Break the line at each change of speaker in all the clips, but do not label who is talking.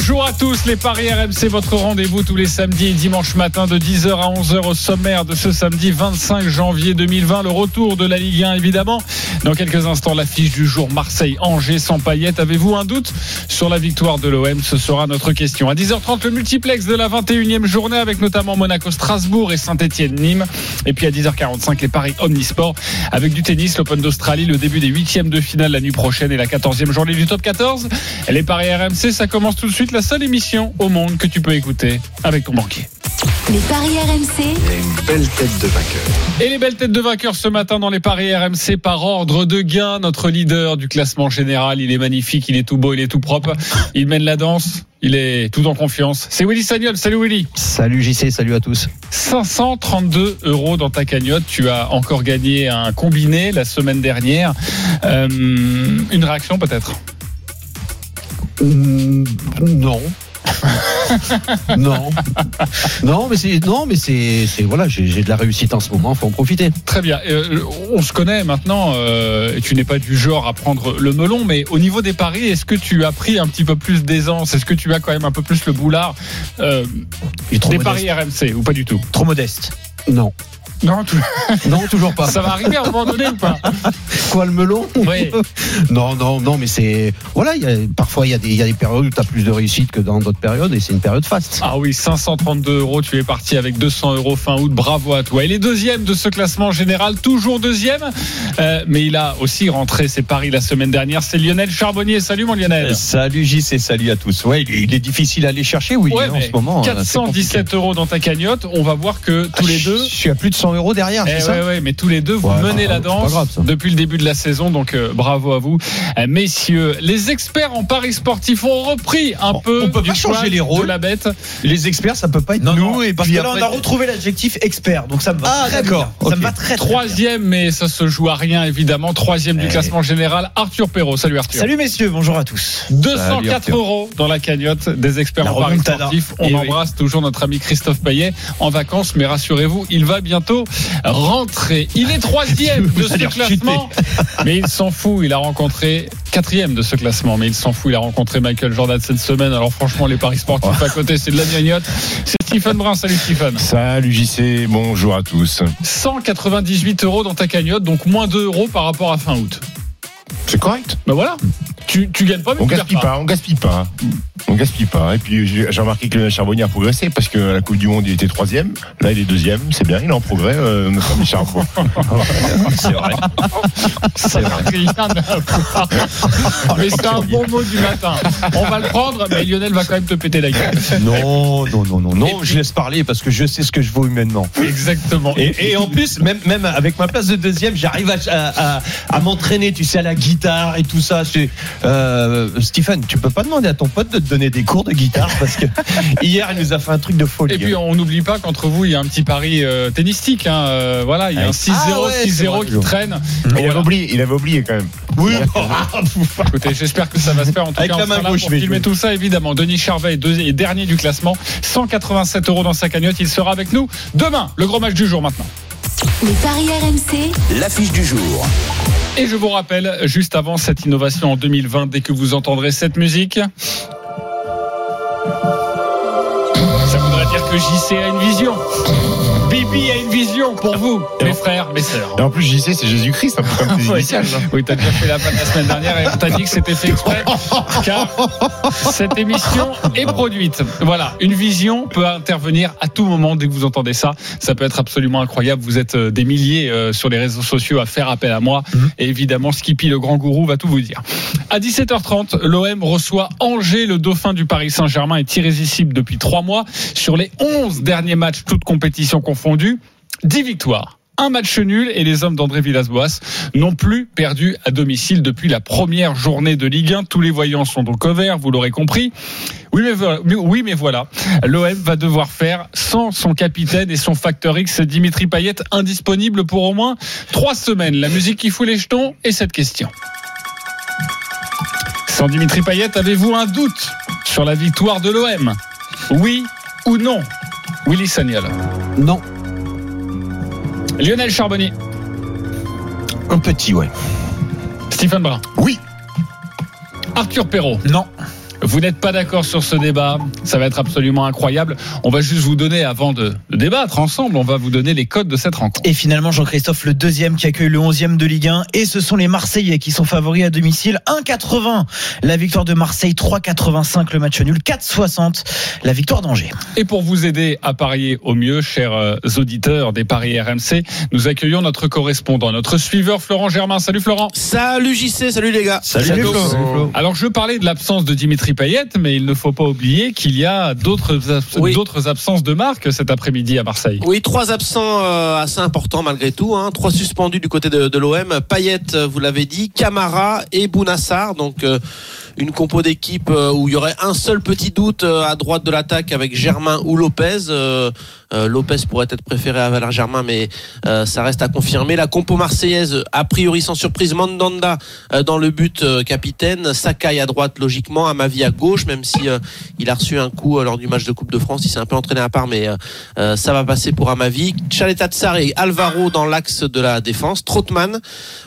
Bonjour à tous, les Paris RMC, votre rendez-vous tous les samedis et dimanches matin de 10h à 11h au sommaire de ce samedi 25 janvier 2020. Le retour de la Ligue 1, évidemment. Dans quelques instants, l'affiche du jour Marseille-Angers sans paillettes. Avez-vous un doute sur la victoire de l'OM Ce sera notre question. À 10h30, le multiplex de la 21e journée avec notamment Monaco-Strasbourg et Saint-Etienne-Nîmes. Et puis à 10h45, les Paris Omnisport avec du tennis, l'Open d'Australie, le début des huitièmes de finale la nuit prochaine et la 14e journée du top 14. Les Paris RMC, ça commence tout de suite la seule émission au monde que tu peux écouter avec ton banquier.
Les paris RMC,
Et les belles têtes de vainqueurs ce matin dans les paris RMC par ordre de gain. Notre leader du classement général, il est magnifique, il est tout beau, il est tout propre. Il mène la danse, il est tout en confiance. C'est Willy Sagnol. Salut Willy.
Salut JC, salut à tous.
532 euros dans ta cagnotte. Tu as encore gagné un combiné la semaine dernière. Euh, une réaction peut-être?
Mm, non. non. Non, mais c'est non, mais c'est c'est- voilà, j'ai j'ai de la réussite en ce moment, faut en profiter.
Très bien. Euh, on se connaît maintenant euh, et tu n'es pas du genre à prendre le melon, mais au niveau des paris, est-ce que tu as pris un petit peu plus d'aisance? Est-ce que tu as quand même un peu plus le boulard euh, des
modeste.
paris RMC ou pas du tout?
Trop modeste. Non.
Non,
toujours pas.
ça va arriver à un moment donné ou pas
Quoi le melon
Oui.
Non, non, non, mais c'est voilà, il y a, parfois il y a des il y a des périodes où tu as plus de réussite que dans d'autres périodes et c'est une période faste.
Ah oui, 532 euros, tu es parti avec 200 euros fin août, bravo à toi. Il est deuxième de ce classement général, toujours deuxième, Euh, mais il a aussi rentré ses paris la semaine dernière, c'est Lionel Charbonnier. Salut mon Lionel.
Salut JC, salut à tous. Ouais, il est, il est difficile à aller chercher, oui,
Ouais,
en ce moment. euh, c'est
417 euros dans ta cagnotte, on va voir que tous les
compliqué.
deux...
Je suis à plus de 100 euros derrière,
Eh
c'est ça
ouais, ouais, mais tous les deux, vous
Ouais,
menez la danse
grave,
depuis le début de la saison, donc euh, bravo à vous. Euh, messieurs, les experts en paris sportifs ont repris un
On-
peu
on peut
du
pas changer les rôles.
la bête.
Les experts, ça peut pas être
Non,
nous.
non,
et
parce
puis
que là,
après-
on a retrouvé l'adjectif expert, donc ça me va.
Ah,
très
d'accord,
bien. Ça
ok.
me va très, très bien.
Troisième, mais ça se joue à rien évidemment. Troisième du
Eh.
classement général, Arthur Perrault. Salut Arthur.
Salut messieurs, bonjour à tous.
204
Salut, Arthur.
euros dans la cagnotte des experts
La
en paris
remontada.
sportifs. On
Eh oui.
embrasse toujours notre ami Christophe Payet en vacances, mais rassurez-vous, il va bientôt rentrer. Il est troisième de ce classement, mais il s'en fout. Il a rencontré quatrième de ce classement, mais il s'en fout. Il a rencontré Michael Jordan cette semaine. Alors franchement, les paris sportifs à côté, c'est de la gnognotte. C'est Stephen Brun. Salut Stephen.
Salut JC, bonjour à tous.
198 euros dans ta cagnotte, donc moins 2 euros par rapport à fin août.
C'est correct
Ben voilà. Tu, tu gagnes pas, mais
On
tu perds
gaspille pas, on gaspille pas. On gaspille pas. Et puis j'ai remarqué que le Charbonnier a progressé parce que à la Coupe du Monde il était troisième. Là il est deuxième, c'est bien, il est en progrès, euh, notre ami Charbon.
C'est vrai.
Rien à voir. Mais c'est un bon mot du matin. On va le prendre, mais Lionel va quand même te péter la gueule.
Non, non, non, non,
Et
non.
puis-
Je laisse parler parce que je sais ce que je vaux humainement.
Exactement.
Et, et en plus, même, même avec ma place de deuxième, j'arrive à, à, à- à m'entraîner, tu sais, à la guitare et tout ça. C'est- Euh, Stephen, tu peux pas demander à ton pote de donner des cours de guitare parce que hier, il nous a fait un truc de folie.
Et puis on n'oublie pas qu'entre vous, il y a un petit pari euh, tennistique. hein. Euh, voilà, il y a un 6-0,
Ah ouais, c'est
6-0
vrai,
qui traîne.
Il avait oublié, il avait oublié quand même.
oui,
Écoutez, j'espère que ça va se faire. En tout
Avec
cas,
la
on
main
sera là
gauche,
pour
je vais
filmer
jouer.
tout ça, évidemment. Denis Charvet est dernier du classement. 187 euros dans sa cagnotte. Il sera avec nous demain. Le gros match du jour maintenant.
les paris RMC,
L'affiche du jour.
Et je vous rappelle, juste avant cette innovation en 2020, dès que vous entendrez cette musique, ça voudrait dire que JC a une vision. Bibi a une vision pour vous, mes frères, mes sœurs.
Et en plus JC c'est Jésus-Christ, un peu comme tes
Oui,
initiales.
oui t'as déjà fait la vanne la semaine dernière et on t'a dit que c'était fait exprès car cette émission est produite. Voilà, une vision peut intervenir à tout moment dès que vous entendez ça. Ça peut être absolument incroyable. Vous êtes euh, des milliers euh, sur les réseaux sociaux à faire appel à moi. Et évidemment, Skippy, le grand gourou, va tout vous dire. À 17h30, l'OM reçoit Angers, le dauphin du Paris Saint-Germain est irrésistible depuis trois mois. Sur les 11 derniers matchs, toutes compétitions confondues, 10 victoires. Un match nul et les hommes d'André Villas-Boas n'ont plus perdu à domicile depuis la première journée de Ligue 1. Tous les voyants sont donc au vous l'aurez compris. Oui mais, voilà, mais- oui, mais voilà. L'OM va devoir faire sans son capitaine et son facteur X, Dimitri Payet, indisponible pour au moins trois semaines. La musique qui fout les jetons et cette question. Sans Dimitri Payet, avez-vous un doute sur la victoire de l'OM Oui ou non? Willy Sagnol?
Non.
Lionel Charbonnier.
Un petit, ouais.
Stephen Brun.
Oui.
Arthur Perrault.
Non.
Vous n'êtes pas d'accord sur ce débat, ça va être absolument incroyable. On va juste vous donner, avant de, de débattre ensemble, on va vous donner les codes de cette rencontre.
Et finalement, Jean-Christophe, le deuxième qui accueille le 11e de Ligue 1. Et ce sont les Marseillais qui sont favoris à domicile. 1,80 la victoire de Marseille, 3,85 le match nul, 4,60 la victoire d'Angers.
Et pour vous aider à parier au mieux, chers euh, auditeurs des paris RMC, nous accueillons notre correspondant, notre suiveur Florent Germain. Salut Florent.
Salut JC, salut les gars.
Salut, Flo.
Alors je parlais de l'absence de Dimitri Payet, mais il ne faut pas oublier qu'il y a d'autres
Oui.
d'autres absences de marque cet après-midi à Marseille.
Oui, trois absents euh, assez importants malgré tout. Hein. Trois suspendus du côté de, de l'OM. Payet, euh, vous l'avez dit, Camara et Bounassar. Donc euh, une compo d'équipe où il y aurait un seul petit doute à droite de l'attaque avec Germain ou Lopez. Euh, Lopez pourrait être préféré à Valère Germain, mais euh, ça reste à confirmer. La compo marseillaise, a priori sans surprise, Mandanda euh, dans le but euh, capitaine, Sakai à droite logiquement, Amavi à gauche, même si euh, il a reçu un coup euh, lors du match de Coupe de France, il s'est un peu entraîné à part, mais euh, euh, ça va passer pour Amavi. Chaleta Tsar et Alvaro dans l'axe de la défense, Trotman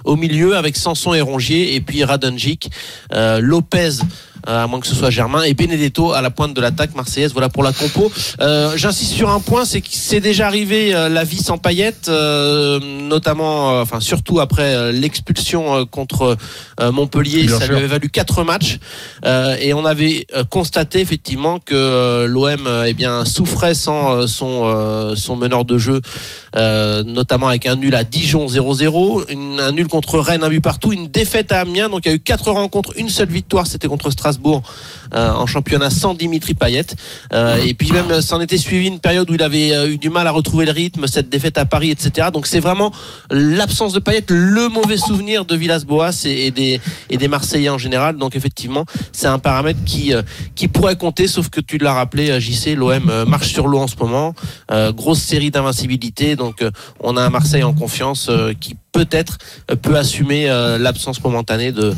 au milieu avec Sanson et Rongier, et puis Radonjic, euh, Lopez. Euh, à moins que ce soit Germain et Benedetto à la pointe de l'attaque marseillaise. Voilà pour la compo. Euh, J'insiste sur un point, c'est que c'est déjà arrivé euh, la vie sans paillettes, euh, notamment, euh, enfin surtout après euh, l'expulsion euh, contre euh, Montpellier,
Bien
ça
sûr.
lui avait valu quatre matchs Euh, et on avait euh, constaté effectivement que euh, l'OM eh bien souffrait sans son son meneur de jeu, notamment avec un nul à Dijon 0-0, une- un nul contre Rennes un but partout, une défaite à Amiens. Donc il y a eu quatre rencontres, une seule victoire, c'était contre Strasbourg euh, en championnat sans Dimitri Payet. Euh, et puis même euh, s'en était suivi une période où il avait euh, eu du mal à retrouver le rythme, cette défaite à Paris, etc. Donc c'est vraiment l'absence de Payet, le mauvais souvenir de Villas-Boas et, des et des Marseillais en général. Donc effectivement, c'est un paramètre qui euh, qui pourrait compter, sauf que tu l'as rappelé, euh, JC, l'OM euh, marche sur l'eau en ce moment, Euh, grosse série d'invincibilité. Donc euh, on a un Marseille en confiance euh, qui peut-être euh, peut assumer euh, l'absence momentanée de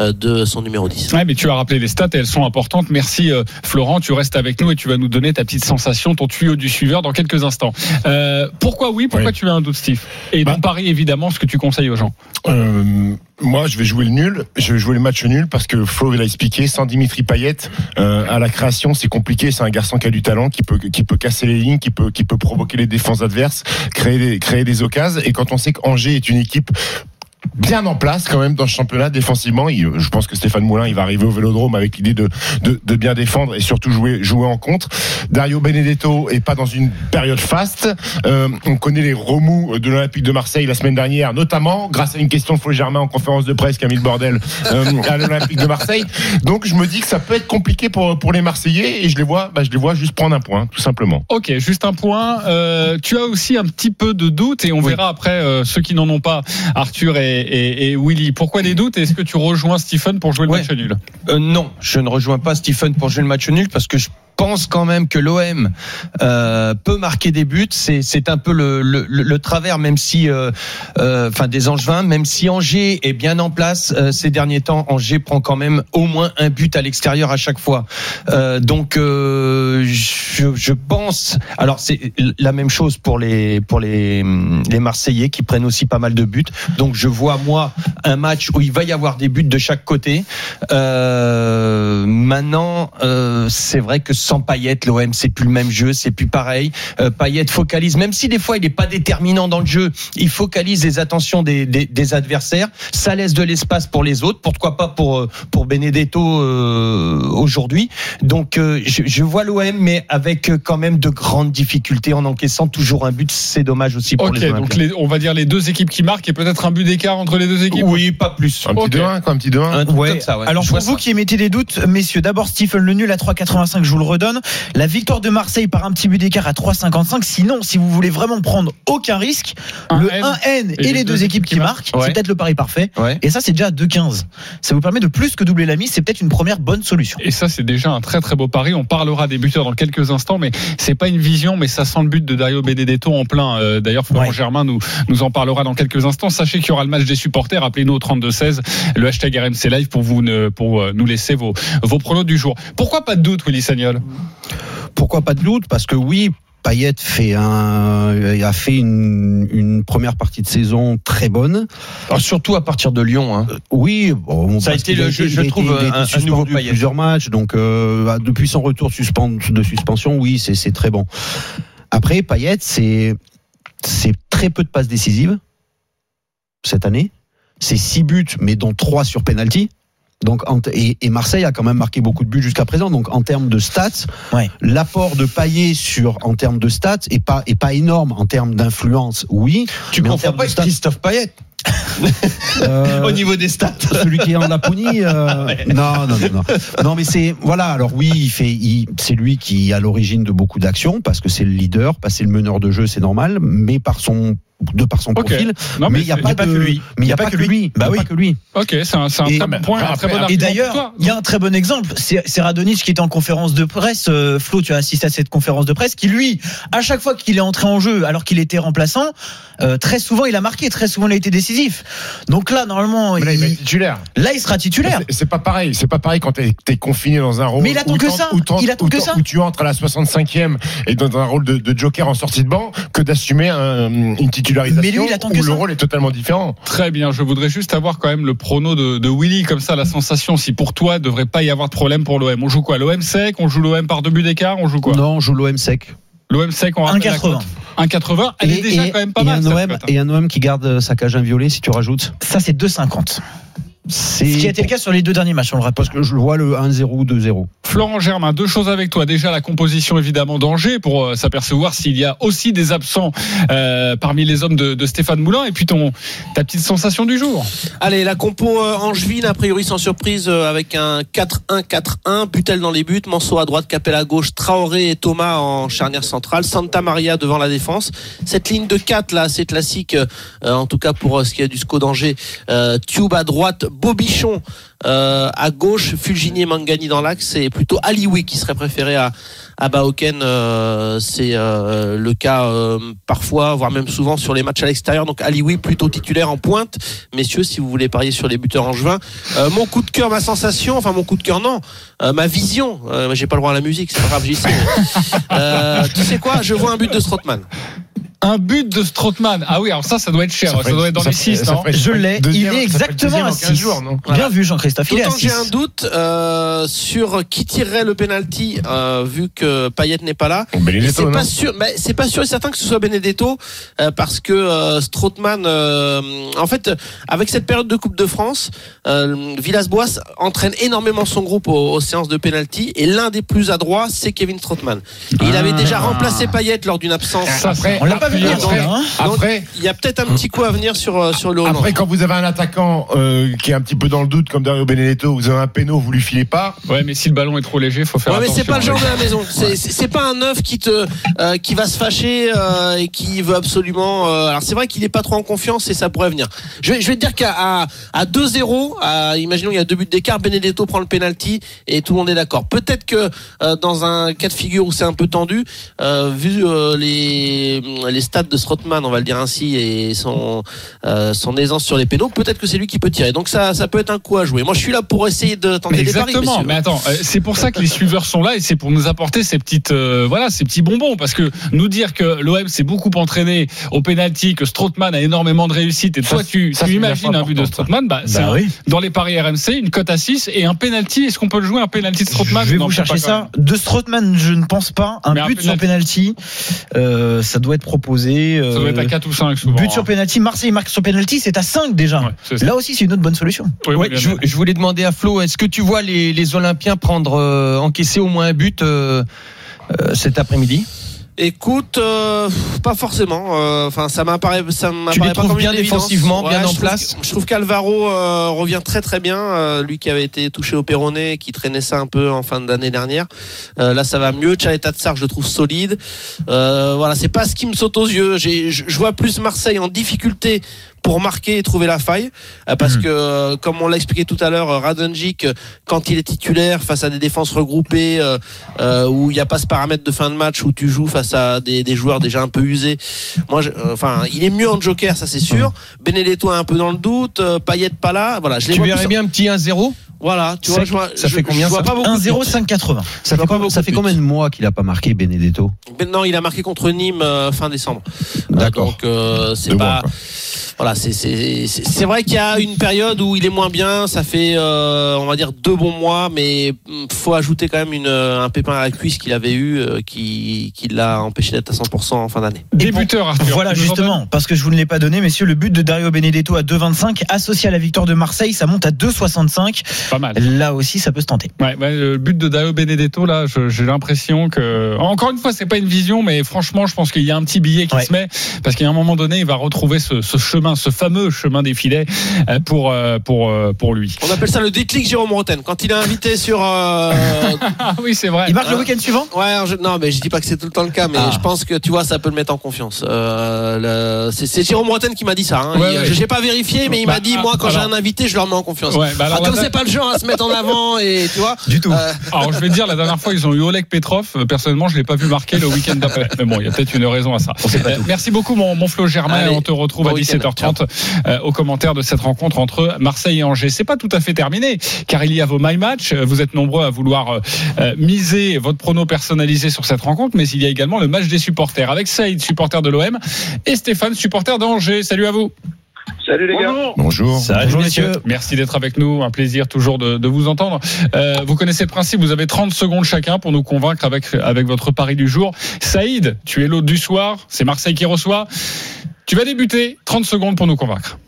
euh, de son numéro 10.
Ouais, mais tu as rappelé les stats elles sont importantes. Merci euh, Florent, tu restes avec nous et tu vas nous donner ta petite sensation, ton tuyau du suiveur dans quelques instants. Euh, pourquoi oui? Pourquoi
Oui.
tu as un doute, Steve? Et
Bah.
pari évidemment, ce que tu conseilles aux gens.
Euh, moi, je vais jouer le nul. Je vais jouer le match nul parce que Flo l'a expliqué. Sans Dimitri Payet, euh, à la création, c'est compliqué. C'est un garçon qui a du talent, qui peut, qui peut casser les lignes, qui peut, qui peut provoquer les défenses adverses, créer des, créer des occasions. Et quand on sait qu'Angers est une équipe bien en place quand même dans ce championnat défensivement. Il- je pense que Stéphane Moulin, il va arriver au Vélodrome avec l'idée de, de, de bien défendre et surtout jouer, jouer en contre. Dario Benedetto est pas dans une période faste. Euh, on connaît les remous de l'Olympique de Marseille la semaine dernière, notamment grâce à une question de Flo Germain en conférence de presse qui a mis le bordel euh, à l'Olympique de Marseille. Donc je me dis que ça peut être compliqué pour, pour les Marseillais et je les vois, bah, je les vois juste prendre un point, tout simplement.
Ok, juste un point. Euh, tu as aussi un petit peu de doute et on verra après ceux qui n'en ont pas, Arthur et, et, et Willy. Pourquoi des doutes? Est-ce que tu rejoins Stephen pour jouer le
Ouais.
match nul?
Euh, non, je ne rejoins pas Stephen pour jouer le match nul parce que je pense quand même que l'OM euh, peut marquer des buts. C'est c'est un peu le, le, le- travers, même si, euh, euh, enfin des Angevins, même si Angers est bien en place euh, ces derniers temps, Angers prend quand même au moins un but à l'extérieur à chaque fois. Euh, donc euh, je, je pense. Alors c'est la même chose pour les pour les les Marseillais qui prennent aussi pas mal de buts. Donc je vois moi un match où il va y avoir des buts de chaque côté. Maintenant, c'est vrai que sans Payet, l'OM c'est plus le même jeu, c'est plus pareil. Euh, Payet focalise, même si des fois il n'est pas déterminant dans le jeu, il focalise les attentions des, des, des adversaires. Ça laisse de l'espace pour les autres. Pourquoi pas pour euh, pour Benedetto euh, aujourd'hui. Donc euh, je, je vois l'OM, mais avec euh, quand même de grandes difficultés en encaissant toujours un but. C'est dommage aussi pour
Ok,
les
donc les- on va dire les deux équipes qui marquent et peut-être un but d'écart entre les deux équipes.
Oui, pas plus.
Un petit
Ok.
2-1, quoi, un petit 2-1.
Un truc
Ouais.
comme ça, ouais.
Alors
Je
pour vous
ça.
qui émettez des doutes, messieurs, messieurs. D'abord, Stephen Le Nul à 3,85, je vous le redonne. La victoire de Marseille par un petit but d'écart à 3,55. Sinon, si vous voulez vraiment prendre aucun risque,
Un
le
N
1N et, les deux équipes qui marquent,
Ouais.
c'est peut-être le pari parfait.
Ouais.
Et ça, c'est déjà à 2,15. Ça vous permet de plus que doubler la mise. C'est peut-être une première bonne solution.
Et ça, c'est déjà un très très beau pari. On parlera des buteurs dans quelques instants, mais c'est pas une vision, mais ça sent le but de Dario Benedetto en plein. Euh, D'ailleurs, Florent
Ouais.
Germain nous, nous en parlera dans quelques instants. Sachez qu'il y aura le match des supporters. Appelez-nous au 32-16, le hashtag RMC Live pour, vous, ne- pour euh, nous laisser vos, vos pronos du jour. Pourquoi pas de doute, Willy Sagnol?
Pourquoi pas de doute Parce que oui, Payet fait un, a fait une, une première partie de saison très bonne.
Alors, surtout à partir de Lyon. Hein.
Oui, bon,
Ça a été le- je- je trouve,
été
un- un nouveau Payet.
plusieurs matchs, donc euh, depuis son retour de suspension, oui, c'est très bon. Après, Payet, c'est c'est très peu de passes décisives cette année. C'est six buts, mais dont trois sur penalty. Donc, et, et Marseille a quand même marqué beaucoup de buts jusqu'à présent. Donc, en termes de stats,
Ouais.
l'apport de Payet sur en termes de stats est pas est pas énorme en termes d'influence. Oui,
Tu
termes
pas
de
avec
stats-
Christophe Payet
Euh,
au niveau des stats.
celui qui est en Laponie. euh, non, non, non, non. Non, mais c'est voilà. Alors oui, il fait, il- c'est lui qui est à l'origine de beaucoup d'actions parce que c'est le leader, parce que c'est le meneur de jeu, c'est normal. Mais par son de par son
Ok.
profil,
Non,
mais il n'y a pas,
pas
de-
que lui.
Mais il n'y a, pas que lui.
Bah
Il y a
oui.
pas que lui.
Ok, c'est un, c'est un
Et-
très bon point, un très bon
Et d'ailleurs, il y a un très bon exemple. C'est Radonjic qui était en conférence de presse. Euh, Flo, tu as assisté à cette conférence de presse, qui lui, à chaque fois qu'il est entré en jeu, alors qu'il était remplaçant, euh, très souvent il a marqué, très souvent il a été décisif. Donc là, normalement,
là, il
il-
titulaire.
là, il sera titulaire.
C'est- pas pareil. C'est pas pareil quand t'es es confiné dans un rôle.
Mais il attend
où
que ça. Il attend que ça.
Où tu entres à la 65e et dans un rôle de, de joker en sortie de banc que d'assumer un- une titularisation
Mais lui, il attend
où
que
le
ça.
rôle est totalement différent.
Très bien, je voudrais juste avoir quand même le prono de, de Willy, comme ça la sensation, si pour toi, devrait pas y avoir de problème pour l'OM. On joue quoi L'OM sec, on joue l'OM par deux buts d'écart, on joue quoi?
Non, on joue l'OM sec.
L'OM sec, on rappelle la
1,80.
cote. 1,80, elle est déjà quand même pas
et
mal.
un OM, et un OM qui garde sa cage inviolée, si tu rajoutes.
Ça, c'est 2,50.
C'est
Ce qui a été le cas sur les deux derniers matchs, on le rappelle.
parce que je vois le 1-0, 2-0.
Florent Germain, deux choses avec toi. Déjà la composition évidemment d'Angers pour euh, s'apercevoir s'il y a aussi des absents euh, parmi les hommes de, de Stéphane Moulin et puis ton ta petite sensation du jour.
Allez, la compo euh, angevine, a priori sans surprise, euh, avec un 4-1-4-1, Butel dans les buts, Manso à droite, Capel à gauche, Traoré et Thomas en charnière centrale, Santa Maria devant la défense. Cette ligne de 4 là, c'est classique, euh, en tout cas pour euh, ce qui est du SCO d'Angers. Euh, Tube à droite, Bobichon euh, à gauche, Fulgini et Mangani dans l'axe, c'est plutôt Alioui qui serait préféré à, à Baoken. euh, c'est euh, le cas parfois, voire même souvent sur les matchs à l'extérieur. Donc Alioui plutôt titulaire en pointe. Messieurs, si vous voulez parier sur les buteurs angevins, euh, mon coup de cœur, ma sensation, enfin mon coup de cœur non, ma vision. J'ai pas le droit à la musique, c'est pas grave, j'y sais. Tu sais quoi Je vois un but de Strootman.
Un but de Strootman. Ah oui, alors ça, ça doit être cher. Ça,
ferait-
doit être dans
ça
les
ferait-
6,
ça
non
ferait-
Je l'ai. Il est exactement à
en 15
6.
jours, non
Bien vu, Jean-Christophe. Il est à
D'autant que j'ai
6.
un doute euh, sur qui tirerait le penalty euh, vu que Payet n'est pas là. C'est pas sûr, mais c'est pas sûr et certain que ce soit Benedetto euh, parce que euh, Strootman, euh, en fait, avec cette période de Coupe de France, euh, Villas-Boas entraîne énormément son groupe aux, aux séances de penalty et l'un des plus adroits, c'est Kevin Strootman. Il avait déjà remplacé Payet lors d'une absence.
Ça,
Après,
On l'a
Après,
donc-
hein.
après,
Il y a peut-être un petit coup à venir sur euh, sur le
après, quand vous avez un attaquant euh, qui est un petit peu dans le doute, comme Dario Benedetto, vous avez un péno, vous lui filez pas.
Ouais, mais si le ballon est trop léger, faut faire
Ouais, mais
attention.
c'est pas le genre de la maison. C'est- C'est c'est pas un neuf qui te, euh, qui va se fâcher euh, et qui veut absolument. euh, alors c'est vrai qu'il est pas trop en confiance et ça pourrait venir. Je vais, je vais te dire qu'à à, à 2-0, à- imaginons il y a deux buts d'écart, Benedetto prend le penalty et tout le monde est d'accord. Peut-être que euh, dans un cas de figure où c'est un peu tendu, euh, vu euh, les les stats de Strootman, on va le dire ainsi, et son euh, son aisance sur les pénaux, peut-être que c'est lui qui peut tirer. Donc ça, ça peut être un coup à jouer. Moi, je suis là pour essayer de tenter
Mais
des paris.
exactement. Mais attends, euh, c'est pour ça que les suiveurs sont là et c'est pour nous apporter ces petites, euh, voilà, ces petits bonbons. Parce que nous dire que l'OM s'est beaucoup entraîné au penalty, que Strootman a énormément de réussite et toi tu,
ça,
tu
une
imagines un but de
ça.
Strootman, bah, c'est
Bah
un-
oui.
dans les paris RMC une cote à 6 et un penalty. Est-ce qu'on peut le jouer un penalty de Strootman?
Je vais
Non,
vous chercher ça. De Strootman, je ne pense pas. Un
Mais un
but sur penalty, euh, ça doit être proposé.
Même. Ça doit être à
euh,
4 ou 5 souvent.
But sur penalty, Marseille marque sur penalty, c'est à 5 déjà.
Ouais.
Là aussi, c'est une autre bonne solution.
Oui, oui,
Ouais, je, je voulais demander à Flo, est-ce que tu vois les, les Olympiens prendre euh, encaisser au moins un but euh, euh, cet après-midi?
Écoute, euh, pas forcément. euh, Enfin, ça m'apparaît, ça m'apparaît pas comme
bien défensivement, bien en place
que- Je trouve qu'Alvaro euh, revient très très bien. euh, lui qui avait été touché au péroné, qui traînait ça un peu en fin d'année dernière. Euh, là, ça va mieux. Chaleta Tsar, je le trouve solide. Euh, voilà, c'est pas ce qui me saute aux yeux. Je vois plus Marseille en difficulté pour marquer et trouver la faille. Euh, parce que, euh, comme on l'a expliqué tout à l'heure, euh, Radonjic, quand il est titulaire face à des défenses regroupées, euh, où il n'y a pas ce paramètre de fin de match où tu joues face à des, des joueurs déjà un peu usés. Moi, je- euh, enfin, il est mieux en joker, ça c'est sûr. Benedetto est un peu dans le doute. Payet pas là. Voilà, je les
Tu verrais bien un petit 1-0
Voilà, tu
Ça-
vois, je vois,
ça
je-
fait combien,
je vois
ça
pas beaucoup. de
1-0,
buts.
5,80.
Ça fait, com- ça combien de mois qu'il a pas marqué Benedetto?
Maintenant, il a marqué contre Nîmes euh, fin décembre.
D'accord.
Donc, euh, c'est pas.
mois.
Voilà, c'est vrai qu'il y a une période où il est moins bien. Ça fait, euh, on va dire, deux bons mois, mais faut ajouter quand même une, un pépin à la cuisse qu'il avait eu, euh, qui qui l'a empêché d'être à 100% en fin d'année.
Débuteur, Arthur.
Voilà, justement, parce que je vous ne l'ai pas donné, messieurs, le but de Dario Benedetto à 2,25, associé à la victoire de Marseille, ça monte à 2,65.
Pas mal.
Là aussi, ça peut se tenter.
Ouais, le but de Dario Benedetto, là, j'ai l'impression que. Encore une fois, c'est pas une vision, mais franchement, je pense qu'il y a un petit billet qui
Ouais.
se met, parce qu'à un moment donné, il va retrouver ce, ce chemin, ce fameux chemin des filets euh, euh, euh, pour, lui.
On appelle ça le déclic Jérôme Roten. Quand il est invité sur.
Oui, c'est vrai.
Il marque le week-end suivant?
Ouais, non, mais je dis pas que c'est tout le temps le cas, mais
ah.
je pense que tu vois, ça peut le mettre en confiance. C'est Jérôme Roten qui m'a dit ça. Hein. Je n'ai pas vérifié, mais il m'a bah, dit,
ah,
moi, quand j'ai un invité, je leur mets en confiance.
Bah,
ah, c'est pas le genre à se mettre en avant, et tu.
Du tout.
Alors, je vais te dire, la dernière fois, ils ont eu Oleg Petrov. Personnellement, je l'ai pas vu marquer le week-end d'après. Mais bon, il y a peut-être une raison à ça. Merci beaucoup, mon, Flo Germain. On te retrouve à
17h
19h30 euh, aux commentaires de cette rencontre entre Marseille et Angers. C'est pas tout à fait terminé car il y a vos my match. Vous êtes nombreux à vouloir euh, euh miser votre prono personnalisé sur cette rencontre, mais il y a également le match des supporters avec Saïd, supporter de l'OM, et Stéphane, supporter d'Angers. Salut à vous.
Salut les gars.
Bonjour.
Bonjour, messieurs.
Merci d'être avec nous. Un plaisir toujours de, de vous entendre. Euh, vous connaissez le principe. Vous avez 30 secondes chacun pour nous convaincre avec, avec votre pari du jour. Saïd, tu es l'hôte du soir. C'est Marseille qui reçoit. Tu vas débuter. 30 secondes pour nous convaincre.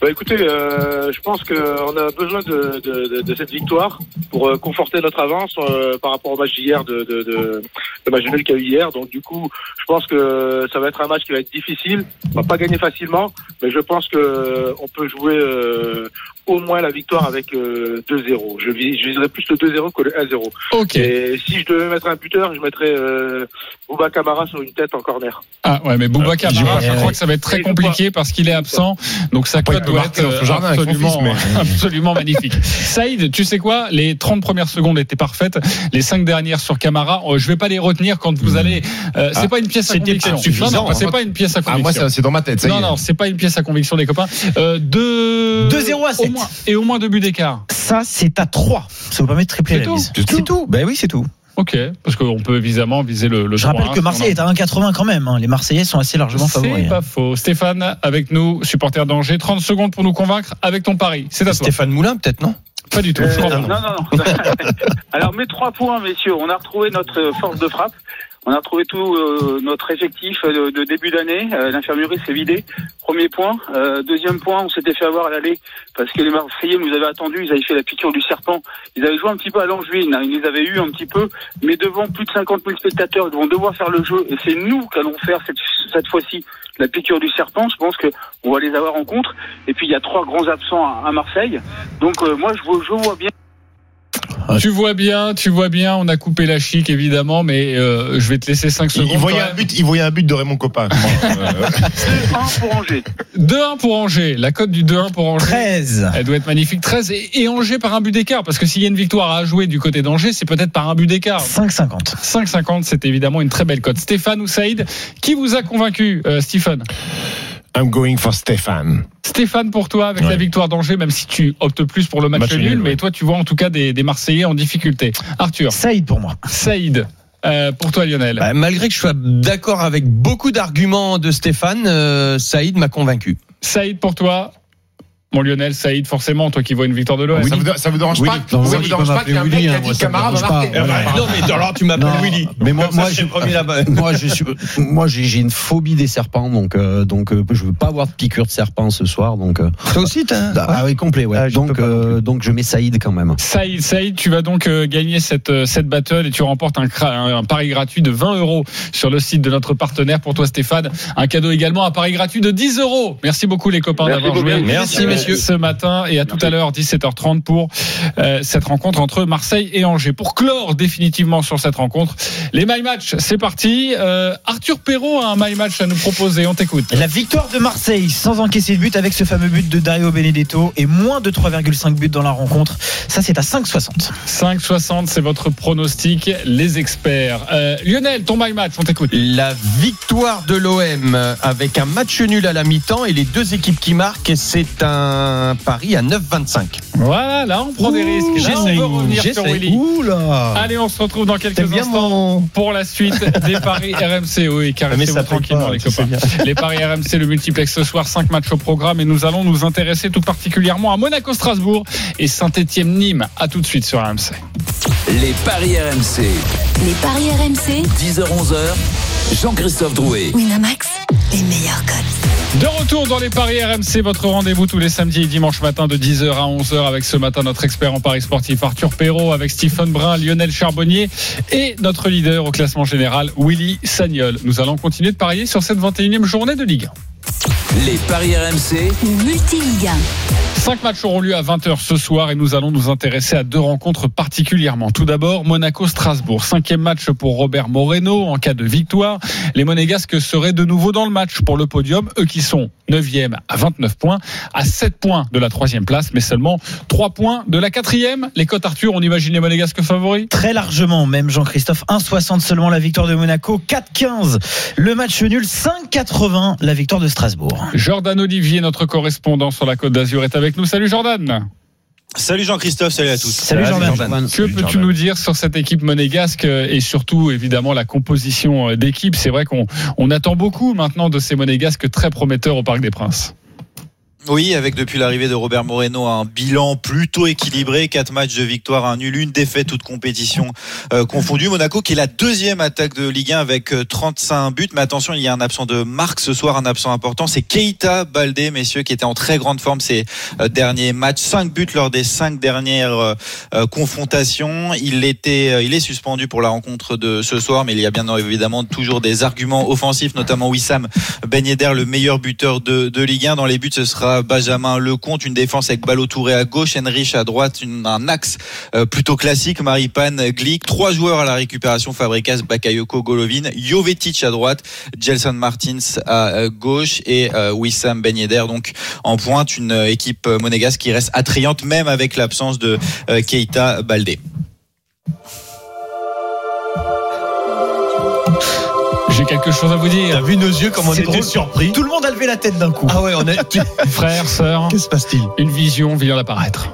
Bah écoutez, euh, je pense qu'on a besoin de, de, de, de cette victoire pour euh, conforter notre avance euh, par rapport au match d'hier, de, de, de, le match nul qu'il y a eu hier. Donc du coup, je pense que ça va être un match qui va être difficile. On va pas gagner facilement, mais je pense que euh, on peut jouer euh, au moins la victoire avec euh, 2-0. Je, vis- je viserais plus le 2-0 que le 1-0.
Ok.
Et si je devais mettre un buteur, je mettrais euh, Bouba Camara sur une tête en corner.
Ah ouais, mais Bouba Camara, je crois que ça va être très compliqué parce qu'il est absent. Donc sa cote
peut
doit être
son
absolument,
fils, mais-
absolument magnifique. Saïd, tu sais quoi? Les 30 premières secondes étaient parfaites. Les 5 dernières sur Camara, oh, je vais pas les retenir quand vous allez. euh, c'est
Ah,
pas une pièce à conviction. Non, non, c'est
hein.
pas une pièce à
Ah, moi,
conviction.
c'est dans ma tête. Ça y
non,
est.
non, c'est pas une pièce à conviction des copains. Euh, deux...
2-0 à 7.
Moins, et au moins deux buts d'écart.
Ça, c'est à 3. Ça vous permet de tripler la
tout
mise.
C'est tout.
Ben oui, c'est tout.
Ok, parce qu'on peut évidemment viser le, le
Je rappelle
3-1,
que Marseille est à 1,80 quand même. hein. Les Marseillais sont assez largement favoris.
C'est pas faux. Stéphane, avec nous, supporter d'Angers. 30 secondes pour nous convaincre avec ton pari. C'est à toi.
Stéphane Moulin, peut-être, non?
Pas du tout.
Euh, non, non, non. Alors, mes trois points, messieurs. On a retrouvé notre force de frappe. On a retrouvé tout euh, notre effectif euh, de, début d'année. Euh, L'infirmerie s'est vidée. Premier point. Euh, deuxième point, on s'était fait avoir à l'aller parce que les Marseillais nous avaient attendus. Ils avaient fait la piqûre du serpent. Ils avaient joué un petit peu à l'Angevine. hein. Ils les avaient eu un petit peu, mais devant plus de 50 000 spectateurs, ils vont devoir faire le jeu. Et c'est nous qu'allons faire cette, cette fois-ci la piqûre du serpent. Je pense que on va les avoir en contre. Et puis il y a trois grands absents à, à Marseille. Donc euh, moi je je vois bien.
Tu vois bien, tu vois bien, on a coupé la chic évidemment, mais euh, je vais te laisser 5
Il,
secondes.
il voyait un but, il voyait un but de Raymond Coppa. Euh,
1 pour Angers.
2-1 pour Angers, la cote du 2-1 pour Angers.
13.
Elle doit être magnifique. 13 et, et Angers par un but d'écart, parce que s'il y a une victoire à jouer du côté d'Angers, c'est peut-être par un but d'écart.
5,50.
5,50, c'est évidemment une très belle cote. Stéphane ou Saïd, qui vous a convaincu, euh, Stéphane?
I'm going for Stéphane.
Stéphane pour toi avec
Ouais.
la victoire d'Angers, même si tu optes plus pour le match,
Match
nul,
nul,
mais
ouais.
toi tu vois en tout cas des, des Marseillais en difficulté. Arthur,
Saïd pour moi.
Saïd, euh, pour toi Lionel.
Bah, Malgré que je sois d'accord avec beaucoup d'arguments de Stéphane, euh, Saïd m'a convaincu.
Saïd pour toi. Mon Lionel Saïd, forcément, toi qui vois une victoire de l'OM.
Ça vous, ça vous dérange
Oui,
pas
non,
Ça vous dérange pas qu'un mec
Willy,
a dit Camara va marquer.
Non, mais alors tu m'appelles Willy.
Mais moi, moi,
je suis
je-
le premier là-bas.
moi, je suis, moi, j'ai une phobie des serpents, donc, euh, donc, euh, je veux pas avoir de piqûre de serpent ce soir, donc. euh,
Toi aussi, t'as.
ah oui, complet, ouais.
Ah,
donc, euh, donc, je mets Saïd quand même.
Saïd, Saïd, tu vas donc euh, gagner cette, euh, cette battle et tu remportes un, un, un pari gratuit de 20 euros sur le site de notre partenaire pour toi Stéphane. Un cadeau également, un pari gratuit de 10 euros. Merci beaucoup les copains d'avoir joué.
Merci, messieurs.
Ce matin et à tout à l'heure 17h30 pour euh, cette rencontre entre Marseille et Angers. Pour clore définitivement sur cette rencontre, les My Match, c'est parti. Euh, Arthur Perrault a un My Match à nous proposer. On t'écoute.
La victoire de Marseille sans encaisser de but avec ce fameux but de Dario Benedetto et moins de 3,5 buts dans la rencontre. Ça, c'est à 5,60.
5,60, c'est votre pronostic, les experts. Euh, Lionel, ton My Match, on t'écoute.
La victoire de l'OM avec un match nul à la mi-temps et les deux équipes qui marquent, c'est un pari à 9,25.
Voilà, là on prend des risques. Là, on revenir sur
J'essaye.
Willy.
Oula
Allez, on se retrouve dans quelques instants
mon.
pour la suite des paris RMC. Oui, caressez-vous
ça paye
tranquillement,
pas,
les copains. Les paris RMC, le multiplex ce soir, 5 matchs au programme et nous allons nous intéresser tout particulièrement à Monaco-Strasbourg et Saint-Etienne-Nîmes. À tout de suite sur RMC.
Les paris RMC.
Les paris RMC.
10h-11h. Jean-Christophe Drouet.
Winamax, les meilleurs.
De retour dans les paris RMC, votre rendez-vous tous les samedis et dimanches matin de 10h à 11h avec ce matin notre expert en paris sportif Arthur Perrault, avec Stephen Brun, Lionel Charbonnier et notre leader au classement général Willy Sagnol. Nous allons continuer de parier sur cette 21e journée de Ligue 1.
Les paris RMC.
Le multi-ligue 1.
Cinq matchs auront lieu à 20h ce soir et nous allons nous intéresser à deux rencontres particulièrement. Tout d'abord, Monaco-Strasbourg. Cinquième match pour Robert Moreno en cas de victoire. Les Monégasques seraient de nouveau dans le match pour le podium. Eux qui sont 9e à 29 points, à 7 points de la troisième place, mais seulement 3 points de la quatrième. Les cotes Arthur, on imagine les Monégasques favoris?
Très largement, même Jean-Christophe. 1,60 seulement la victoire de Monaco. 4,15 le match nul. 5,80 la victoire de Strasbourg.
Jordan Olivier, notre correspondant sur la Côte d'Azur, est avec nous. Salut Jordan.
Salut Jean-Christophe, salut à tous.
Salut Jordan.
Que peux-tu nous dire sur cette équipe monégasque euh, et surtout évidemment la composition euh, d'équipe? C'est vrai qu'on on attend beaucoup maintenant de ces monégasques très prometteurs au Parc des Princes.
Oui, avec depuis l'arrivée de Robert Moreno un bilan plutôt équilibré, quatre matchs de victoire, un nul, une défaite, toute compétition euh, confondue. Monaco qui est la deuxième attaque de Ligue 1 avec euh, 35 buts. Mais attention, il y a un absent de marque ce soir, un absent important, c'est Keita Baldé, messieurs, qui était en très grande forme ces euh, derniers matchs. Cinq buts lors des cinq dernières euh, euh, confrontations. Il était, euh, il est suspendu pour la rencontre de ce soir, mais il y a bien évidemment toujours des arguments offensifs, notamment Wissam Ben le meilleur buteur de, de Ligue 1. Dans les buts, ce sera Benjamin Lecomte, une défense avec Balotouré à gauche, Henrich à droite, un axe euh, plutôt classique, Maripane, Glick, trois joueurs à la récupération, Fabregas, Bakayoko, Golovin, Jovetic à droite, Gelson Martins à euh, gauche et euh, Wissam Ben Yedder donc en pointe, une euh, équipe euh, monégasque qui reste attrayante même avec l'absence de euh, Keita Baldé.
J'ai quelque chose à vous
T'as
dire.
vu nos yeux comme on était
drôle.
surpris
Tout le monde a levé la tête d'un coup.
Ah ouais, on a.
Frères, sœurs,
Qu'est-ce qui se passe-t-il
une vision vient d'apparaître.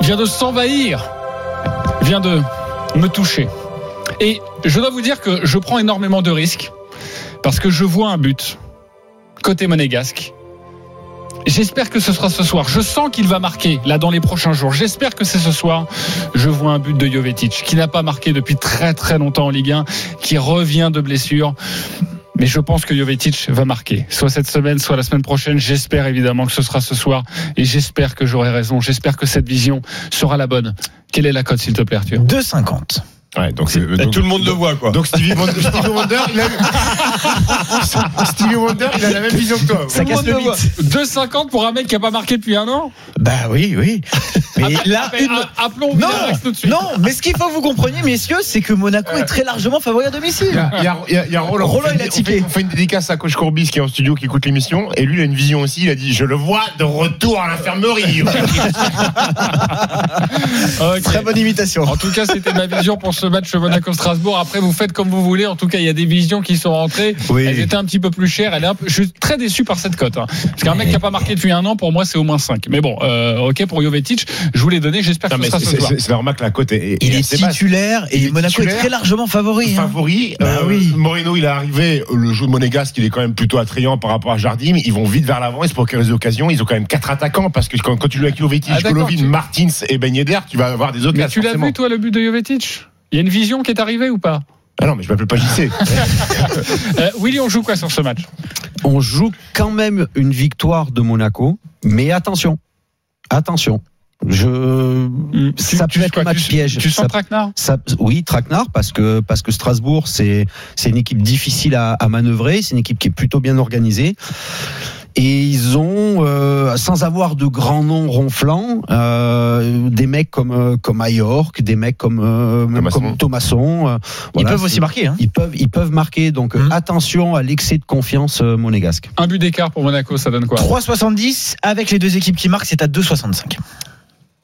Vient de s'envahir. Vient de me toucher. Et je dois vous dire que je prends énormément de risques parce que je vois un but côté monégasque. J'espère que ce sera ce soir. Je sens qu'il va marquer là dans les prochains jours. J'espère que c'est ce soir. Je vois un but de Jovetic qui n'a pas marqué depuis très très longtemps en Ligue 1, qui revient de blessure. Mais je pense que Jovetic va marquer, soit cette semaine, soit la semaine prochaine. J'espère évidemment que ce sera ce soir, et j'espère que j'aurai raison. J'espère que cette vision sera la bonne. Quelle est la cote, s'il te plaît, Arthur?
2,50.
Ouais, donc, euh, donc-
Tout le monde le voit, quoi.
Donc Stevie Wonder, Stevie Wonder, il a Stevie Wonder, il a la même vision que toi.
Ça casse le mythe.
2,50 pour un mec qui a pas marqué depuis un an
Bah oui, oui. Mais là, une-
Appelons
Non,
tout de suite.
non, mais ce qu'il faut que vous compreniez, messieurs, c'est que Monaco est très largement favori à domicile.
Il y a, il y a- il y a- Roland.
Roland,
on fait,
il a tiqué.
fait- on fait une dédicace à Coach Courbis qui est en studio, qui écoute l'émission. Et lui, il a une vision aussi. Il a dit Je le vois de retour à l'infirmerie.
Ok.
Très bonne imitation.
En tout cas, c'était ma vision pour ce match Monaco-Strasbourg. Après, vous faites comme vous voulez. En tout cas, il y a des visions qui sont rentrées.
Oui.
Elles étaient un petit peu plus chères. Elle est un peu- Je suis très déçu par cette cote. hein. Parce qu'un mec qui n'a pas marqué depuis un an, pour moi, c'est au moins 5. Mais bon, euh, ok pour Jovetic. Je vous l'ai donné. J'espère que
mais
ce sera
c'est-
ce soir.
c'est c'est normal que la cote est,
Il est titulaire et
est
Monaco est très largement favori. hein.
favori.
Bah
Euh,
oui.
Moreno, il est arrivé. Le jeu de Monégasque, il est quand même plutôt attrayant par rapport à Jardim. Ils vont vite vers l'avant. Ils se procurent des occasions. Ils ont quand même quatre attaquants parce que quand, quand tu joues avec Jovetic,
Ah, d'accord,
Golovin,
tu-
Martins et Ben Yedder, tu vas avoir des
Mais
occasions.
tu l'as vu, toi, le but de Jovetic? Il y a une vision qui est arrivée ou pas?
Ah non, mais je m'appelle pas JC.
euh, Willy, on joue quoi sur ce match?
On joue quand même une victoire de Monaco, mais attention, attention. Je,
Tu-
ça
tu-
peut être
quoi,
un match
tu-
piège.
Tu sens
Ça-
traquenard?
ça, oui, Traquenard, parce que, parce que Strasbourg, c'est, c'est une équipe difficile à, à manœuvrer, c'est une équipe qui est plutôt bien organisée. Et ils ont, euh, sans avoir de grands noms ronflants, euh, des mecs comme euh, comme Ayork, des mecs comme euh, même
Thomasson.
comme Thomasson. euh,
Ils peuvent aussi marquer. Hein.
Ils peuvent, ils peuvent marquer. Donc
Mhm.
attention à l'excès de confiance euh, monégasque.
Un but d'écart pour Monaco, ça donne quoi?
3,70 avec les deux équipes qui marquent, c'est à 2,65.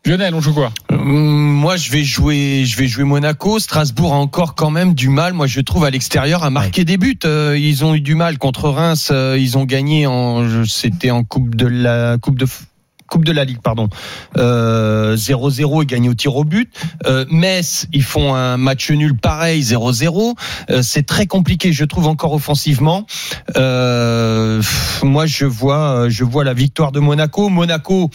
Lionel, on joue quoi?
Hum, Moi, je vais jouer, je vais jouer Monaco. Strasbourg a encore quand même du mal. Moi, je trouve à l'extérieur à marquer des buts. Euh, ils ont eu du mal contre Reims. euh, ils ont gagné en, c'était en coupe de la coupe de. Coupe de la Ligue, pardon. Euh, 0-0 et gagné au tir au but. Euh, Metz, ils font un match nul pareil, 0-0. Euh, c'est très compliqué, je trouve, encore offensivement. Euh, moi, je vois, je vois la victoire de Monaco. Monaco,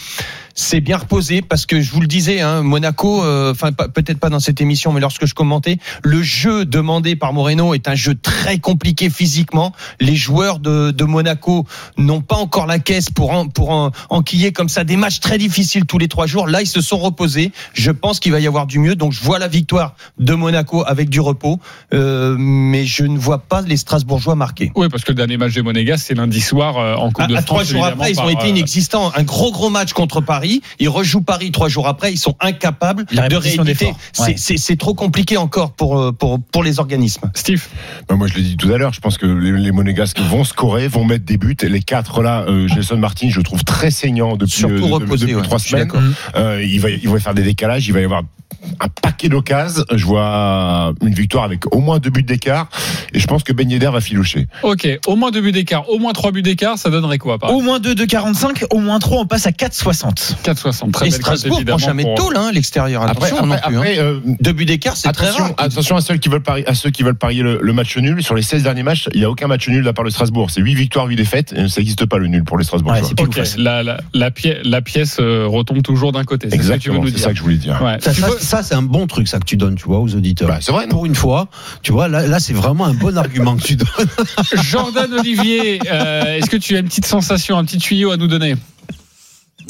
c'est bien reposé parce que je vous le disais, hein, Monaco, euh, enfin peut-être pas dans cette émission, mais lorsque je commentais, le jeu demandé par Moreno est un jeu très compliqué physiquement. Les joueurs de, de Monaco n'ont pas encore la caisse pour en, pour en- enquiller comme ça des matchs très difficiles tous les trois jours. Là, ils se sont reposés. Je pense qu'il va y avoir du mieux. Donc, je vois la victoire de Monaco avec du repos, euh, mais je ne vois pas les Strasbourgeois marquer.
Oui, parce que le dernier match des Monégas, c'est lundi soir euh, en Coupe
À,
de
à
France.
trois jours après, ils ont été
euh,
inexistants. Un gros gros match contre Paris. Ils rejouent Paris trois jours après. Ils sont incapables
La
de rééditer. C'est-
Ouais.
C'est c'est trop compliqué encore pour euh, pour pour les organismes.
Steve,
Ben, moi, je l'ai dit tout à l'heure. Je pense que les, les Monégasques vont scorer, vont mettre des buts. Et les quatre là, euh, Jason Martin, je le trouve très saignant depuis, euh,
reposé,
depuis
ouais.
trois semaines. Euh, il va, il va faire des décalages. Il va y avoir un paquet d'occasions. Je vois une victoire avec au moins deux buts d'écart. Et je pense que Ben Yedder va filoucher.
ok, au moins deux buts d'écart, au moins trois buts d'écart, ça donnerait quoi par
Au moins 2 de 45, au moins 3, on passe à 4,60.
4,60. Très
Et Strasbourg prend jamais de tôle, hein, l'extérieur.
Après,
non
après,
plus. hein.
après, euh,
Deux buts d'écart, c'est très rare.
attention à ceux qui veulent parier, à ceux qui veulent parier le, le match nul. Sur les 16 derniers matchs, il n'y a aucun match nul à part le Strasbourg. C'est 8 victoires, 8 défaites. Et ça n'existe pas le nul pour les Strasbourg.
Ouais,
la, la, la, pièce, la pièce euh, retombe toujours d'un côté. C'est ça que tu veux
Exactement, c'est ça que je voulais dire.
Ouais.
Ça, c'est un bon truc ça que tu donnes, tu vois, aux auditeurs.
Bah, c'est vrai,
Pour une fois, tu vois, là, là c'est vraiment un bon argument que tu donnes.
Jordan Olivier, euh, est-ce que tu as une petite sensation, un petit tuyau à nous donner?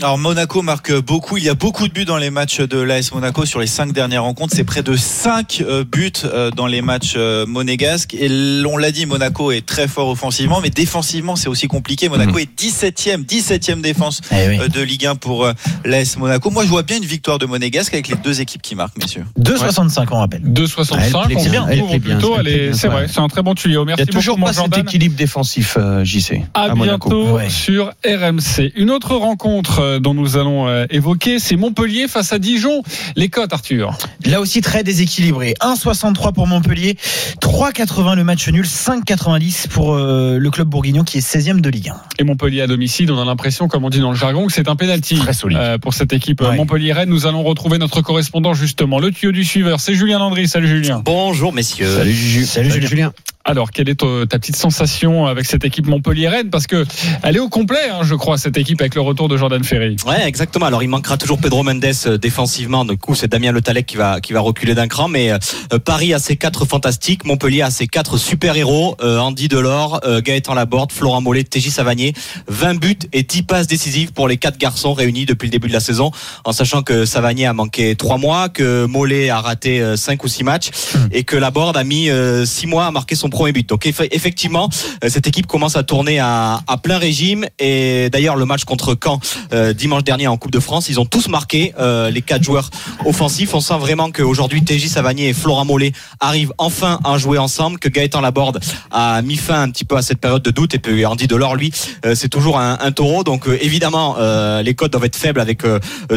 Alors Monaco marque beaucoup. Il y a beaucoup de buts dans les matchs de l'AS Monaco sur les cinq dernières rencontres. C'est près de 5 buts euh, dans les matchs euh, monégasques. Et on l'a dit, Monaco est très fort offensivement, mais défensivement c'est aussi compliqué. Monaco est 17e, 17e défense
Eh oui.
euh, de Ligue 1 pour euh, l'AS Monaco. Moi je vois bien une victoire de Monégasque avec les deux équipes qui marquent, messieurs.
2,65, on rappelle.
2,65,
Elle plaît
on
bien, elle
couvre
plaît bien,
plutôt.
elle
elle
plaît
est-
bien,
C'est
ouais.
vrai, c'est un très bon tuyau.
Il
Merci
y a toujours
beaucoup,
pas cet équilibre défensif, euh, JC.
À,
à Monaco.
bientôt
Ouais.
sur RMC. Une autre rencontre euh, dont nous allons euh, évoquer, c'est Montpellier face à Dijon. Les cotes, Arthur.
Là aussi très déséquilibré. 1,63 pour Montpellier, 3,80 le match nul, 5,90 pour euh, le club bourguignon qui est 16e de Ligue 1.
Et Montpellier à domicile, on a l'impression, comme on dit dans le jargon, que c'est un penalty
Très solide.
euh, pour cette équipe
Ouais.
Montpellier-Rennes. Nous allons retrouver notre correspondant justement, le tuyau du suiveur. C'est Julien Landry. Salut Julien.
Bonjour messieurs.
Salut Juju. Salut Julien.
Alors, quelle est ta, ta petite sensation avec cette équipe Montpellier-Rennes Parce que elle est au complet, hein, je crois, cette équipe avec le retour de Jordan Ferry.
Ouais, exactement. Alors il manquera toujours Pedro Mendes euh, défensivement. Du coup, c'est Damien Le Talec qui va qui va reculer d'un cran. Mais euh, Paris a ses quatre fantastiques, Montpellier a ses quatre super héros. Euh, Andy Delors, euh, Gaëtan Laborde, Florent Mollet, TJ Savanier. 20 buts et 10 passes décisives pour les quatre garçons réunis depuis le début de la saison. En sachant que Savanier a manqué trois mois, que Mollet a raté euh, cinq ou six matchs et que Laborde a mis euh, six mois à marquer son premier but. Donc eff- effectivement, cette équipe commence à tourner à, à plein régime. Et d'ailleurs, le match contre Caen euh, dimanche dernier en Coupe de France, ils ont tous marqué euh, les quatre joueurs offensifs. On sent vraiment qu'aujourd'hui, TJ Savanier et Florent Mollet arrivent enfin à jouer ensemble. Que Gaëtan Laborde a mis fin un petit peu à cette période de doute. Et puis Andy Delors, lui, euh, c'est toujours un, un taureau. Donc euh, évidemment, euh, les codes doivent être faibles avec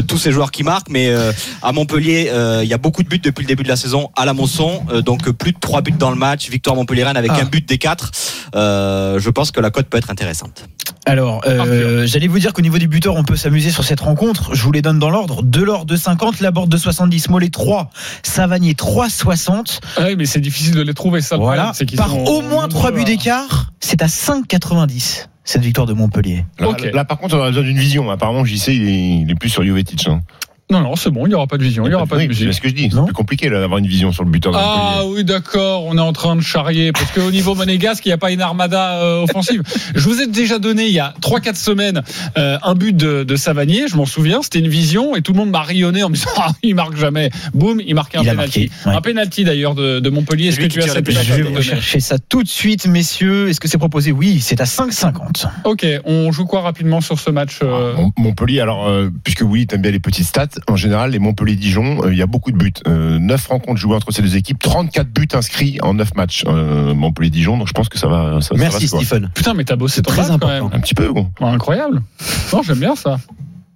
tous ces joueurs qui marquent. Mais euh, à Montpellier, euh, il y a beaucoup de buts depuis le début de la saison à la Mosson. Euh, donc euh, plus de trois buts dans le match. Victoire Montpellier-Rennes avec
Ah.
un but des quatre. Euh, je pense que la cote peut être intéressante.
Alors, euh, j'allais vous dire qu'au niveau des buteurs, on peut s'amuser sur cette rencontre. Je vous les donne dans l'ordre. Delors de 50, Laborde de 70, Mollet 3, Savanier 3,60.
Ah oui, mais c'est difficile de les trouver, ça.
Voilà.
problème, c'est qu'ils
Par
sont
au moins 3 buts d'écart, c'est à 5,90 cette victoire de Montpellier.
Là, par contre, on a besoin d'une vision. Apparemment, JC, il est, il est plus sur Jovetic. Hein.
Non, non, c'est bon, il n'y aura pas de vision, il n'y aura pas de
Oui,
musique.
c'est ce que je dis. C'est plus compliqué d'avoir une vision sur le buteur de
Ah oui, d'accord, on est en train de charrier parce qu'au niveau monégasque, il n'y a pas une armada euh, offensive. Je vous ai déjà donné il y a 3-4 semaines euh, un but de, de Savanier, je m'en souviens, c'était une vision et tout le monde m'a rayonné en me disant ah, il marque jamais. Boum, il marquait un
ouais.
Un penalty d'ailleurs de, de Montpellier. Est-ce que tu as cette
Je vais vous chercher ça tout de suite, messieurs. Est-ce que c'est proposé? Oui, c'est à 5,50.
Ok, on joue quoi rapidement sur ce match euh,
Mon- Montpellier, alors, euh, puisque oui, t'aimes bien les petites stats, en général, les Montpellier-Dijon, euh, il y a beaucoup de buts. Euh, 9 rencontres jouées entre ces deux équipes, 34 buts inscrits en 9 matchs. Euh, Montpellier-Dijon, donc je pense que ça va. Ça, ça va
Merci
voir.
Stephen.
Putain, mais t'as bossé ton
très
match quand même.
important.
Un petit peu, bon.
Incroyable. Non, j'aime bien ça.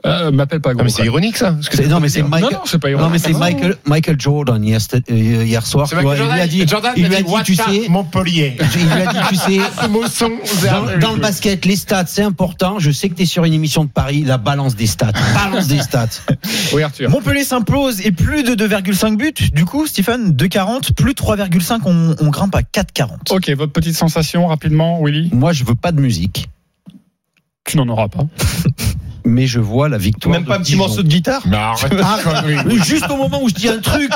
Euh, M'appelle pas
Ah,
gros.
mais c'est ironique, ça. parce que
Non mais c'est
non,
Michael.
non, c'est pas
Non mais c'est Michael, Michael Jordan hier, euh, hier soir.
C'est
tu vois,
Michael
il lui a dit,
Jordan
il lui a dit,
dit,
tu sais,
Montpellier.
il lui a dit, tu sais, dans, dans le basket, les stats, c'est important. Je sais que tu es sur une émission de Paris, la balance des stats. Balance des stats.
Oui, Arthur.
Montpellier s'impose et plus de 2,5 buts. Du coup, Stéphane, 2,40, plus de 3,5, on, on grimpe à 4,40.
Ok, votre petite sensation rapidement, Willy?
Moi, je veux pas de musique,
Tu n'en auras pas.
Mais je vois la victoire.
Même pas un petit
Dijon.
morceau de guitare
Mais arrête
Ah, oui, juste au moment où je dis un truc,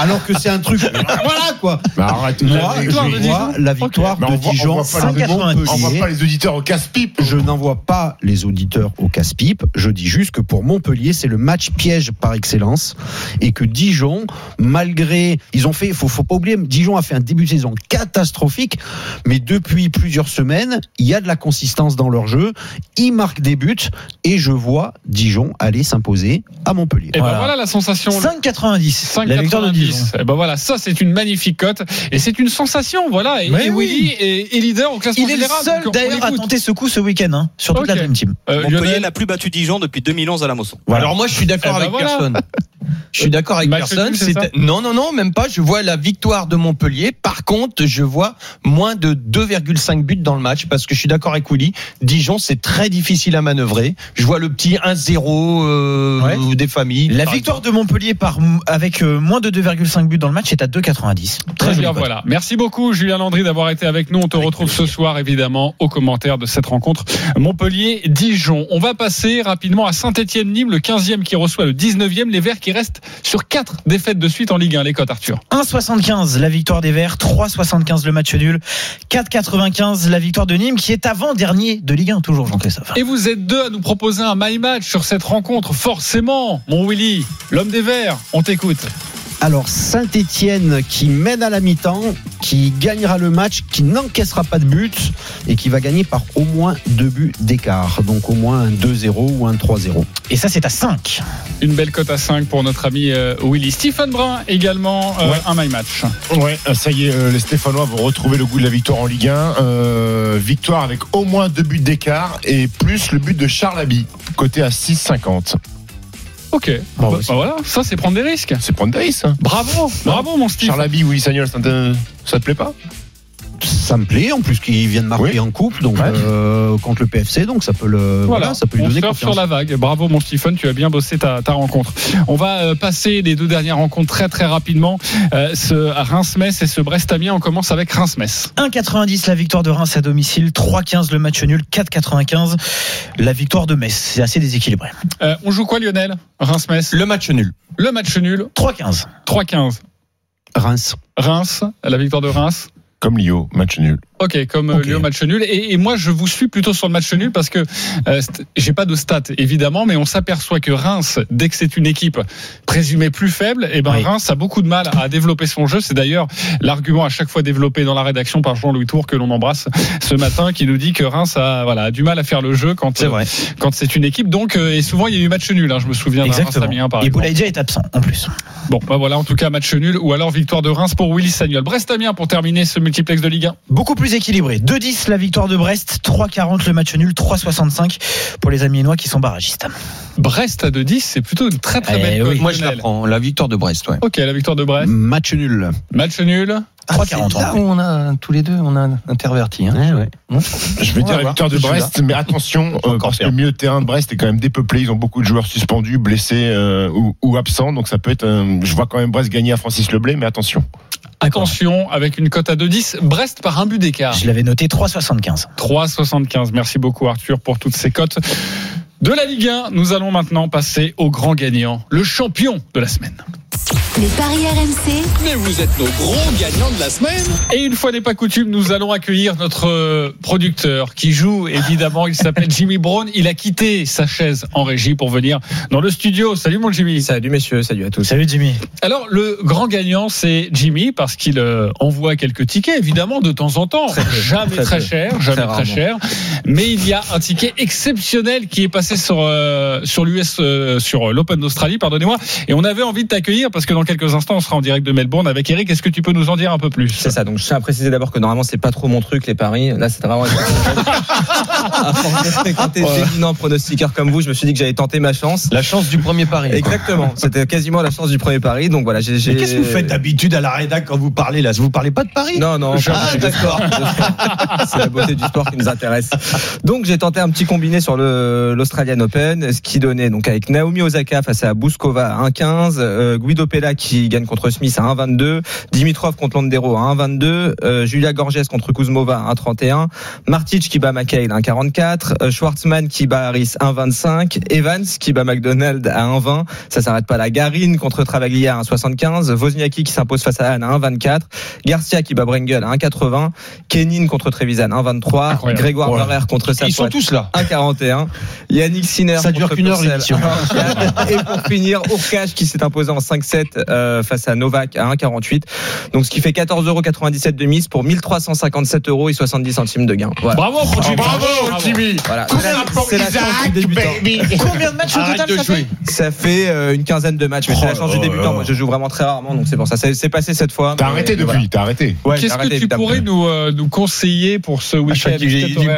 alors que c'est un truc. Voilà quoi.
Mais arrête.
Moi,
victoire
je
de
vois la victoire de Dijon.
voit pas les-
5,90.
On voit pas les auditeurs au casse-pipe.
Je n'envoie pas les auditeurs au casse-pipe. Je dis juste que pour Montpellier, c'est le match piège par excellence. Et que Dijon, malgré. Ils ont fait. Faut, faut pas oublier, Dijon a fait un début de saison catastrophique. Mais depuis plusieurs semaines, il y a de la consistance dans leur jeu. Ils marquent des buts. Et je vois Dijon aller s'imposer à Montpellier.
Et ben
Voilà.
voilà la sensation.
5,90. La victoire de
5,90.
Dijon.
Et ben voilà, ça c'est une magnifique cote et c'est une sensation, voilà. Et,
oui.
Willy est, est leader au classement
Il est le seul d'ailleurs à tenter ce coup ce week-end, hein, sur toute la Dream Team.
Euh,
Montpellier
Lionel,
n'a plus battu Dijon depuis 2011 à la Mosson.
Alors moi je suis d'accord
Eh ben
avec
voilà.
personne. Je suis d'accord avec
Match
personne.
c'est
Non non non même pas. Je vois la victoire de Montpellier. Par contre je vois moins de 2,5 buts dans le match parce que je suis d'accord avec Willy. Dijon c'est très difficile à manœuvrer. Je vois le petit 1-0 euh,
Ouais.
des familles.
La victoire
exemple.
de Montpellier par, avec euh, moins de 2,5 buts dans le match est à 2,90.
Très bien,
joli.
voilà. Merci beaucoup, Julien Landry, d'avoir été avec nous. On te retrouve ce soir, évidemment, aux commentaires de cette rencontre Montpellier-Dijon. On va passer rapidement à Saint-Etienne-Nîmes, le 15e qui reçoit le 19e. Les Verts qui restent sur 4 défaites de suite en Ligue 1. Les cotes, Arthur.
1,75 la victoire des Verts, 3,75 le match nul, 4,95 la victoire de Nîmes qui est avant-dernier de Ligue 1 toujours Jean-Christophe.
Et vous êtes deux à nous proposer un my match sur cette rencontre. Forcément, mon Willy, l'homme des Verts, on t'écoute.
Alors Saint-Étienne qui mène à la mi-temps, qui gagnera le match, qui n'encaissera pas de but et qui va gagner par au moins deux buts d'écart. Donc au moins un 2-0 ou un 3-0.
Et ça c'est à 5.
Une belle cote à 5 pour notre ami euh, Willy. Stephen Brun également, euh,
Ouais.
un my match.
Ouais, ça y est, euh, les Stéphanois vont retrouver le goût de la victoire en Ligue 1. Euh, victoire avec au moins deux buts d'écart et plus le but de Charles Abbey, côté à 6,50.
Ok,
Bon,
Bah, bah voilà, ça c'est prendre des risques.
C'est prendre des risques. hein.
Bravo, bravo mon Steve.
Charles Abbey, Willy Sagnol, ça ça te plaît pas?
Ça me plaît, en plus qu'il vient de marquer
Oui.
en coupe, donc
Ouais.
euh, contre le PFC, donc ça peut le, voilà, ça peut lui
on
donner
surfe
confiance.
sur la vague. Bravo mon Stephen, tu as bien bossé ta, ta rencontre. On va euh, passer les deux dernières rencontres très très rapidement. Euh, ce Reims-Metz et ce Brest-Amiens. On commence avec Reims-Metz.
1,90 la victoire de Reims à domicile, 3,15 le match nul, 4,95 la victoire de Metz. C'est assez déséquilibré.
Euh, on joue quoi Lionel Reims-Metz?
Le match nul.
Le match nul,
3,15.
3-15.
Reims.
Reims, la victoire de Reims.
Comme Lio, match nul.
Ok, comme euh, Léo match nul. Et, et moi, je vous suis plutôt sur le match nul parce que euh, j'ai pas de stats évidemment, mais on s'aperçoit que Reims, dès que c'est une équipe présumée plus faible, et ben
Oui.
Reims a beaucoup de mal à développer son jeu. C'est d'ailleurs l'argument à chaque fois développé dans la rédaction par Jean-Louis Tour que l'on embrasse ce matin, qui nous dit que Reims a, voilà, a du mal à faire le jeu quand
C'est
quand c'est une équipe. Donc, euh, et souvent il y a eu match nul. hein, je me souviens Reims
Exactement.
Amiens par
Et. Boulaïdja est absent en plus.
Bon, bah voilà, en tout cas match nul ou alors victoire de Reims pour Willy Sagnol. Brest Amiens pour terminer ce multiplex de Ligue 1.
Beaucoup plus équilibré. 2-10 la victoire de Brest, 3-40 le match nul, 3-65 pour les Amiénois qui sont barragistes.
Brest à 2-10, c'est plutôt une très très
Eh
belle
oui.
Moi, je la prends. La victoire de Brest, ouais.
Ok, la victoire de Brest.
Match nul.
Match nul.
3-40.
Là où on a tous les deux, on a interverti. Hein.
Ouais, ouais.
Je vais
On
dire la victoire de Brest, mais attention, euh, parce que le milieu de terrain de Brest est quand même dépeuplé. Ils ont beaucoup de joueurs suspendus, blessés euh, ou, ou absents. Donc ça peut être. je vois quand même Brest gagner à Francis Leblay, mais attention.
Attention, avec une cote à 2-10, Brest par un but d'écart.
Je l'avais noté 3-75.
3,75. Merci beaucoup Arthur pour toutes ces cotes. De la Ligue 1, nous allons maintenant passer au grand gagnant, le champion de la semaine.
Les paris RMC,
Mais vous êtes nos gros gagnants de la semaine.
Et une fois n'est pas coutume, nous allons accueillir notre euh, producteur qui joue, évidemment, il s'appelle Jimmy Brown. Il a quitté sa chaise en régie pour venir dans le studio. Salut mon Jimmy.
Salut messieurs, salut à tous.
Salut Jimmy.
Alors, le grand gagnant, c'est Jimmy, parce qu'il euh, envoie quelques tickets, évidemment, de temps en temps. jamais très,
très peu.
cher, jamais très, cher. Mais il y a un ticket exceptionnel qui est passé sur, euh, sur l'US, euh, sur l'Open d'Australie, pardonnez-moi. Et on avait envie de t'accueillir parce que dans quelques instants, on sera en direct de Melbourne avec Eric. Est-ce que tu peux nous en dire un peu plus
C'est ça, donc je tiens à préciser d'abord que normalement c'est pas trop mon truc les paris. Là c'est vraiment. à force de fréquenter d'éminents pronostiqueurs comme vous, je me suis dit que j'allais tenter ma chance.
La chance du premier pari.
Exactement, c'était quasiment la chance du premier pari. Donc voilà, j'ai.
Mais qu'est-ce que vous faites d'habitude à la rédac quand vous parlez là? Vous parlez pas de Paris?
Non, non,
Ah,
c'est-
d'accord.
c'est la beauté du sport qui nous intéresse. Donc j'ai tenté un petit combiné sur l'Australian Open, ce qui donnait donc avec Naomi Osaka face à Bouskova à 1,15, euh, Guido Pella qui gagne contre Smith à 1,22, Dimitrov contre Londero à 1,22, euh, Julia Gorges contre Kuzmova à 1,31, Martic qui bat McHale à 1,44, euh, Schwartzman qui bat Harris à 1,25, Evans qui bat McDonald à 1,20, ça s'arrête pas là, Garin contre Travaglia à 1,75, Wozniacki qui s'impose face à Anne à 1,24, Garcia qui bat Brengel à 1,80, Kenin contre Trevisan 1,23,
Incroyable.
Grégoire
Ouais.
Barrère contre
Ils sont tous là.
1,41, Yannick Sinner
Ça dure qu'une heure,
Purcell,
l'émission.
1,24. et pour finir Urkash qui s'est imposé en 5-7 euh, face à Novak à 1,48 donc ce qui fait 14,97€ de mise pour 1357 euros et 70 centimes de gain voilà,
Bravo, pour Jimmy.
Jimmy
voilà. c'est la, chance du débutant
Combien de matchs au total ça fait
ça fait euh, une quinzaine de matchs mais c'est la chance du
Oh,
débutant
oh,
moi je joue vraiment très rarement donc c'est pour ça c'est passé cette fois
T'as arrêté depuis,
voilà.
t'as arrêté.
Ouais,
Qu'est-ce que tu
évidemment.
pourrais nous, euh, nous conseiller pour ce
À
week-end?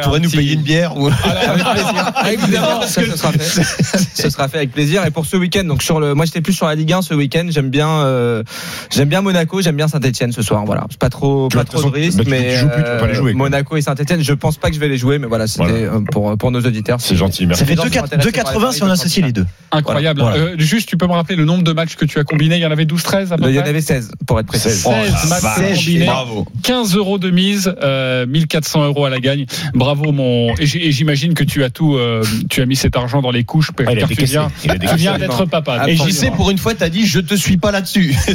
pourrait
un
nous payer une bière ou
Avec plaisir. Avec
Évidemment.
plaisir. Ça, ce sera fait. Ce sera fait avec plaisir. Et pour ce week-end, donc sur le, moi j'étais plus sur la Ligue 1 ce week-end. J'aime bien, euh, j'aime bien Monaco, j'aime bien Saint-Etienne ce soir. Voilà, c'est pas trop,
Tu
pas trop de
bah, tu-
mais
tu joues plus, tu peux pas les jouer, quoi.
Monaco et Saint-Etienne, je pense pas que je vais les jouer, mais voilà, c'était
Voilà.
euh, pour pour nos auditeurs.
C'est gentil, merci.
Ça fait
Les gens sont intéressés par les
2,80 si on associe les deux.
Incroyable.
Voilà.
Euh, juste, tu peux me rappeler le nombre de matchs que tu as combinés Il y en avait 12-13 à peu
Il y en avait 16 pour être précis.
16
Oh,
matchs combinés.
Bravo.
15 euros de mise, euh, 1400 euros à la gagne. Bravo mon. Et j'imagine que tu as tout, euh, tu as mis cet argent dans les couches
Ah,
car tu viens, d'être papa.
Et j'y sais, pour une fois, t'as dit je te suis pas là-dessus.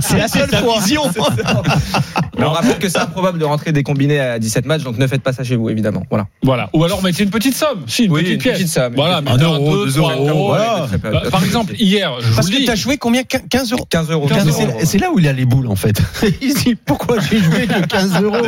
C'est la seule fois. Vision.
Mais on rappelle que c'est improbable de rentrer des combinés à 17 matchs, donc ne faites pas ça chez vous, évidemment. Voilà.
Voilà. Ou alors mettez une petite somme. Si, une
Oui,
petite
une
pièce.
petite somme.
Voilà,
Un euro,
deux,
euros,
Voilà. Bah, par exemple, hier, je
Parce
vous
que
dis.
t'as joué combien 15 euros
15 euros.
15 euros.
C'est- là où il a les boules en fait. Il dit pourquoi j'ai joué que 15 euros?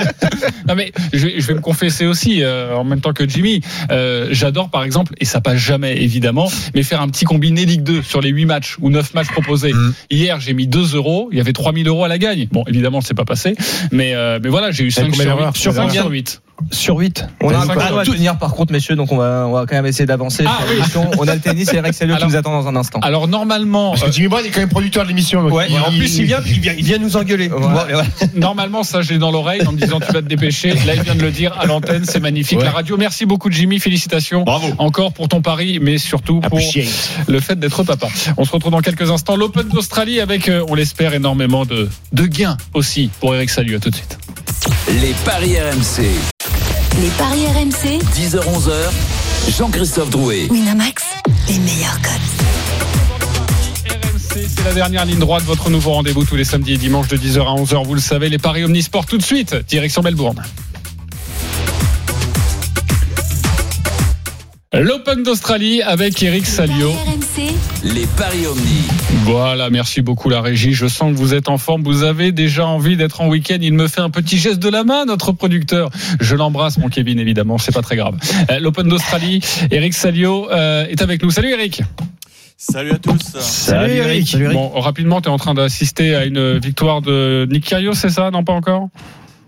Non mais je, vais- je vais me confesser aussi euh, en même temps que Jimmy. Euh, J'adore par exemple et ça passe jamais évidemment, mais faire un petit combiné Ligue 2 sur les 8 matchs ou 9 matchs proposés.
Mm.
Hier j'ai mis 2 euros, il y avait 3000 euros à la gagne. Bon évidemment c'est pas passé, mais euh, mais voilà j'ai eu 5
combien
sur
d'erreurs
8 sur,
Sur
5
combien
sur 8.
Sur 8.
On a à tenir par contre, messieurs, donc on va, on va quand même essayer d'avancer.
Ah,
sur
oui.
l'émission. On a le tennis et Eric Salio qui
Alors-
nous attend dans un instant.
Alors normalement
Parce
euh,
que Jimmy Brown est quand même producteur de l'émission.
Ouais, et en plus, il vient, il vient, il vient nous engueuler.
Ouais.
Normalement, ça, je l'ai dans l'oreille en me disant tu vas te dépêcher. Là, il vient de le dire à l'antenne, c'est magnifique.
Ouais.
La radio, merci beaucoup, Jimmy. Félicitations.
Bravo.
Encore pour ton pari, mais surtout pour
Appreciate.
le fait d'être papa. On se retrouve dans quelques instants. L'Open d'Australie avec, euh, on l'espère, énormément de, de gains aussi pour Eric Salut. À tout de suite.
Les paris RMC.
Les paris RMC,
10h-11h. Jean-Christophe Drouet.
Winamax, les meilleurs codes.
C'est la dernière ligne droite, votre nouveau rendez-vous tous les samedis et dimanches de 10h à 11h, vous le savez, les paris Omnisport tout de suite, direction Melbourne. L'Open d'Australie avec Eric Salio.
RMC,
Les paris Omni.
Voilà, merci beaucoup la régie. Je sens que vous êtes en forme. Vous avez déjà envie d'être en week-end. Il me fait un petit geste de la main, notre producteur. Je l'embrasse, mon Kevin, évidemment. C'est pas très grave. Euh, L'Open d'Australie, Eric Salio euh, est avec nous. Salut Eric.
Salut à tous.
Salut, Eric. Salut, Eric.
Bon, rapidement, tu es en train d'assister à une victoire de Nick Kyrgios, c'est ça? Non, pas encore?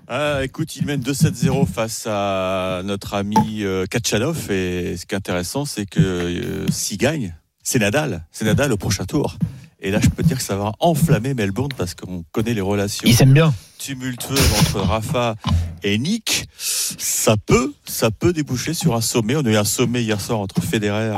Ah, écoute, il mène 2-7-0 face à notre ami euh, Kachanov. Et ce qui est intéressant, c'est que euh, s'il gagne, c'est Nadal. C'est Nadal au prochain tour. Et là, je peux dire que ça va enflammer Melbourne parce qu'on connaît les relations
bien.
tumultueuses entre Rafa et Nick. Ça peut, ça peut déboucher sur un sommet. On a eu un sommet hier soir entre Federer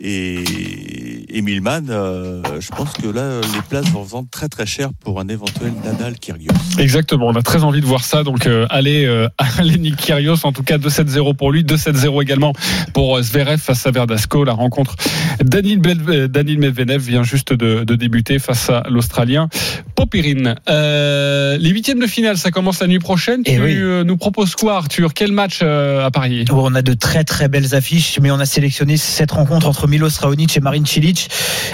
et, et Milman. Euh, je pense que là, les places vont vendre très très cher pour un éventuel Nadal Kyrgios.
Exactement, on a très envie de voir ça. Donc euh, allez, euh, allez Nick Kyrgios, en tout cas 2-7-0 pour lui, 2-7-0 également pour euh, Zverev face à Verdasco. La rencontre Danil, Med- euh, Medvedev vient juste de, de débuter face à l'Australien Popirine. Euh, les huitièmes de finale, ça commence la nuit prochaine.
Eh
tu
oui.
nous proposes quoi, Arthur? Quel match euh, à parier?
Oh, On a de très très belles affiches, mais on a sélectionné cette rencontre entre Milos Raonic et Marin Cilic.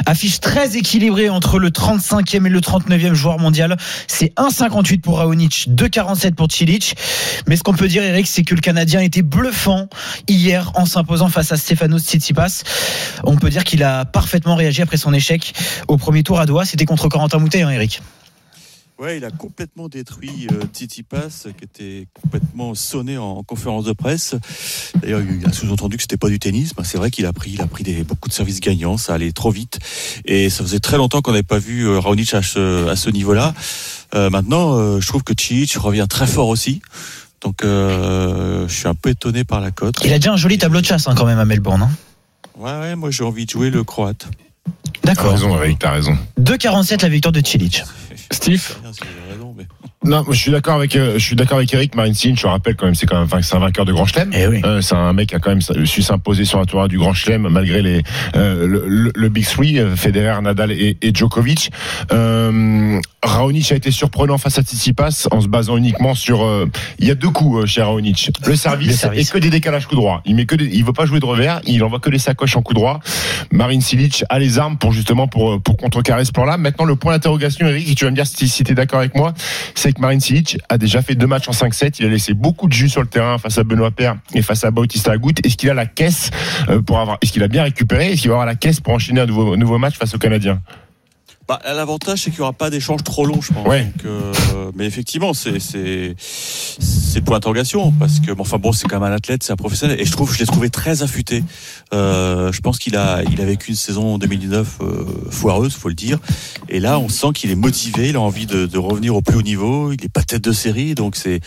Affiche très équilibrée entre le 35e et le 39e joueur mondial. C'est 1,58 pour Raonic, 2,47 pour Cilic. Mais ce qu'on peut dire, Eric, c'est que le Canadien était bluffant hier en s'imposant face à Stefanos Tsitsipas. On peut dire qu'il a parfaitement réagi après son échec au premier tour à Doha. C'était contre Corentin Moutet, hein, Eric.
Ouais, il a complètement détruit euh, Tsitsipas, qui était complètement sonné en conférence de presse. D'ailleurs, il a sous-entendu que c'était pas du tennis. Ben, c'est vrai qu'il a pris, il a pris des, beaucoup de services gagnants. Ça allait trop vite, et ça faisait très longtemps qu'on n'avait pas vu euh, Raonic à ce, à ce niveau-là. Euh, maintenant, euh, je trouve que Cilic revient très fort aussi. Donc, euh, je suis un peu étonné par la cote.
Il a déjà un joli tableau de chasse hein, quand même à Melbourne. hein.
Ouais, ouais, moi j'ai envie de jouer le croate.
T'as
D'accord.
raison, Eric, t'as raison.
2,47 la victoire de Cilic.
Steve
Non, je suis d'accord avec, euh, je suis d'accord avec Eric Marine Cilic, Je rappelle quand même, c'est quand même, c'est un vainqueur de Grand Chelem.
Eh oui.
Euh, c'est un mec qui a quand même su s'imposer sur un tournoi du Grand Chelem malgré les euh, le, le- le Big Three, euh, Federer, Nadal et, et Djokovic. Euh, Raonic a été surprenant face à Tsitsipas en se basant uniquement sur. euh, il y a deux coups euh, chez Raonic. Le service,
Le service.
et que des décalages coup droit. Il met que des, il veut pas jouer de revers, il envoie que des sacoches en coup droit. Marine Silic a les armes pour justement pour pour contrecarrer ce plan-là. Maintenant le point d'interrogation, Eric, et tu vas me dire si, si tu es d'accord avec moi, c'est Silic a déjà fait deux matchs en 5-7. Il a laissé beaucoup de jus sur le terrain face à Benoît Paire et face à Bautista Agut. Est-ce qu'il a la caisse euh, pour avoir Est-ce qu'il a bien récupéré? Est-ce qu'il va avoir la caisse pour enchaîner un nouveau, nouveau match face aux Canadiens?
Bah, L'avantage, c'est qu'il n'y aura pas d'échange trop long, je pense.
Ouais.
Donc, euh, mais effectivement, c'est c'est c'est le point d'interrogation parce que, bon, enfin bon, c'est quand même un athlète, c'est un professionnel, et je trouve, je l'ai trouvé très affûté. Euh, je pense qu'il a il a vécu une saison en 2019 euh, foireuse, faut le dire. Et là, on sent qu'il est motivé, il a envie de, de revenir au plus haut niveau. Il est pas tête de série, donc c'est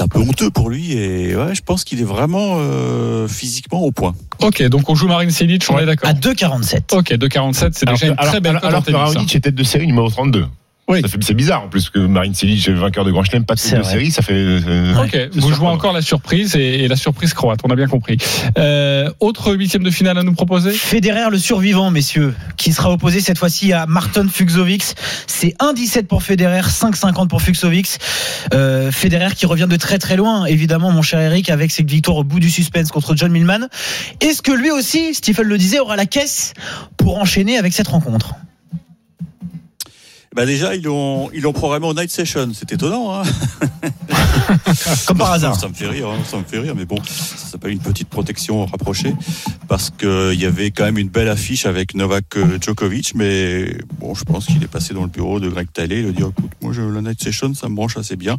un peu honteux pour lui. Et ouais, je pense qu'il est vraiment euh, physiquement au point.
Ok, donc on joue Marine Silic, on est d'accord.
À 2,47.
Ok, 2,47, c'est déjà une
alors-
très belle
alors- alors que
tennis, hein.
Raonic est tête de série numéro 32.
Oui.
Ça fait- C'est bizarre en plus que Marine Silic est vainqueur de Grand Chelem, pas de
C'est
tête de
vrai.
série, ça fait. euh,
Ok,
c'est
vous jouez encore la surprise et, et la surprise croate, on a bien compris. Euh, autre huitième de finale à nous proposer?
Federer, le survivant, messieurs, qui sera opposé cette fois-ci à Martin Fuxovics. C'est 1,17 pour Federer, 5,50 pour Fuxovics. Euh, Federer qui revient de très très loin, évidemment, mon cher Eric, avec cette victoire au bout du suspense contre John Millman. Est-ce que lui aussi, Stephen le disait, aura la caisse pour enchaîner avec cette rencontre?
Bah déjà, ils l'ont ils l'ont programmé au night session. C'est étonnant, hein
Comme par hasard.
Ça me fait rire, hein, ça me fait rire, mais bon, ça s'appelle une petite protection rapprochée parce que il y avait quand même une belle affiche avec Novak euh, Djokovic, mais bon, je pense qu'il est passé dans le bureau de Greg Talley, il a dit écoute, moi je, la night session, ça me branche assez bien.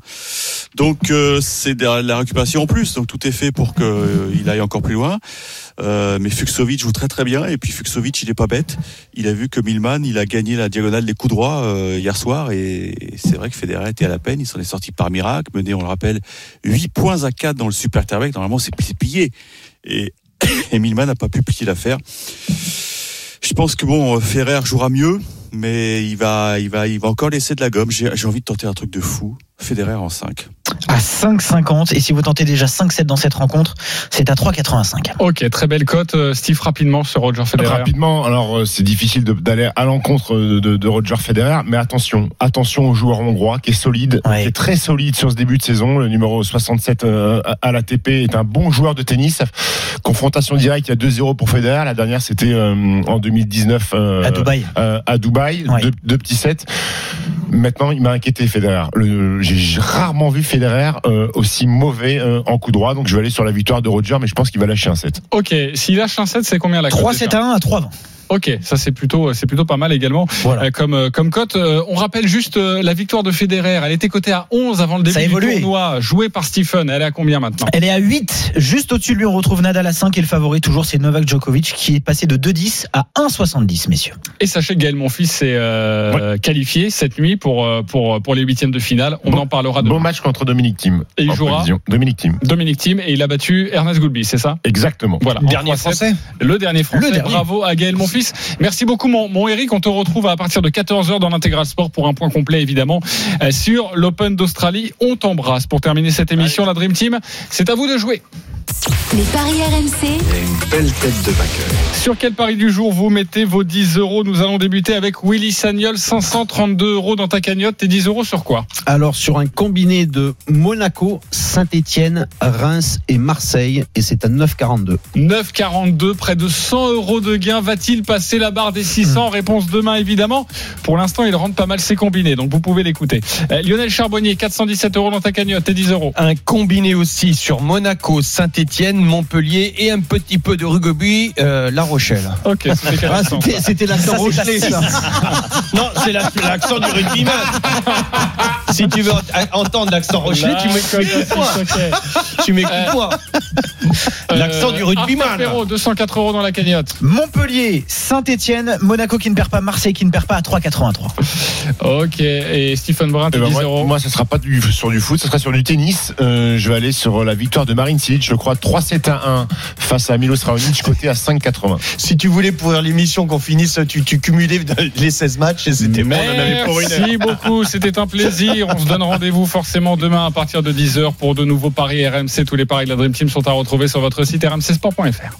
Donc euh, c'est de la récupération en plus, donc tout est fait pour que euh, il aille encore plus loin. Euh, mais Fuxovic joue très très bien et puis Fuxovic il est pas bête. Il a vu que Milman il a gagné la diagonale des coups droits euh, hier soir et c'est vrai que Federer était à la peine. Il s'en est sorti par miracle, mené on le rappelle 8 points à 4 dans le super tiebreak. Normalement c'est plié et, et Milman n'a pas pu plier l'affaire. Je pense que bon Ferrer jouera mieux, mais il va il va il va encore laisser de la gomme. J'ai envie de tenter un truc de fou. Federer en 5.
À 5,50. Et si vous tentez déjà 5-7 dans cette rencontre, c'est à 3,85.
Ok, très belle cote. Euh, Steve, rapidement sur Roger Federer.
Rapidement, alors euh, c'est difficile d'aller à l'encontre de, de- de Roger Federer, mais attention, attention au joueur hongrois qui est solide, qui est très solide sur ce début de saison. Le numéro 67 euh, à l'ATP est un bon joueur de tennis. Confrontation directe, il y a 2-0 pour Federer. La dernière, c'était euh, en 2019 euh,
À Dubaï.
euh, à Dubaï, deux, deux petits sets. Maintenant, il m'a inquiété Federer. J'ai rarement vu Federer euh, aussi mauvais euh, en coup droit, donc je vais aller sur la victoire de Roger, mais je pense qu'il va lâcher un set.
Ok, s'il lâche un 7, c'est combien la cote
3
déjà
7 à 1 à 3
Ok, ça c'est plutôt c'est plutôt pas mal également euh, comme euh, comme cote. Euh, on rappelle juste euh, la victoire de Federer. Elle était cotée à 11 avant le début
Ça a
du tournoi, jouée par Stephen. Elle est à combien maintenant?
Elle est à 8. Juste au-dessus de lui, on retrouve Nadal à 5 et le favori toujours, c'est Novak Djokovic qui est passé de 2,10 à 1,70, messieurs.
Et sachez que Gaël Monfils s'est euh, qualifié cette nuit pour euh, pour pour les huitièmes de finale. On en parlera demain.
Bon match contre Dominique Thiem.
Et il jouera
prévision. Dominique Thiem.
Dominique Thiem et il a battu Ernest Goulby, c'est ça?
Exactement.
Voilà.
Dernier
En 3-7.
Français.
Le dernier français.
Le dernier.
Bravo à Gaël Monfils. Merci beaucoup mon, mon Eric. On te retrouve à partir de 14h dans l'intégral sport pour un point complet évidemment euh, sur l'Open d'Australie. On t'embrasse pour terminer cette émission la Dream Team. C'est à vous de jouer.
Les paris RMC.
Une belle tête de vainqueur.
Sur quel pari du jour vous mettez vos 10 euros Nous allons débuter avec Willy Sagnol, 532 euros dans ta cagnotte. Tes 10 euros sur quoi?
Alors sur un combiné de Monaco, Saint-Étienne, Reims et Marseille, et c'est à 9,42.
9,42, près de 100 euros de gain. Va-t-il passer la barre des 600 Réponse demain, évidemment. Pour l'instant, il rentre pas mal ses combinés, donc vous pouvez l'écouter. Euh, Lionel Charbonnier, 417 euros dans ta cagnotte, et 10 euros.
Un combiné aussi sur Monaco, Saint-Etienne, Montpellier et un petit peu de rugby, euh, La Rochelle.
Ok, c'était
Ah, c'était- l'accent Rochelet,
la-
ça.
non, c'est la- l'accent du rugbyman. si tu veux ent- entendre l'accent Rochelet, tu m'écoutes moi. Tu m'écoutes moi. L'accent du rugbyman.
Arthur Perrault, 204 euros dans la cagnotte.
Montpellier, Saint-Etienne, Monaco qui ne perd pas, Marseille qui ne perd pas à 3,83.
Ok, et Stephen Brun,
Eh ben,
10
moi,
euros.
moi, ce sera pas du, sur du foot, ce sera sur du tennis. Euh, je vais aller sur la victoire de Marine Cilic, je crois 3-7 à 1 face à Milos Raonic, côté à 5,80.
Si tu voulais pourrir l'émission qu'on finisse, tu, tu cumulais les 16 matchs et c'était bon, on en avait pour une heure.
Merci beaucoup, c'était un plaisir. On se donne rendez-vous forcément demain à partir de 10h pour de nouveaux paris RMC. Tous les paris de la Dream Team sont à retrouver sur votre site rmcsport.fr.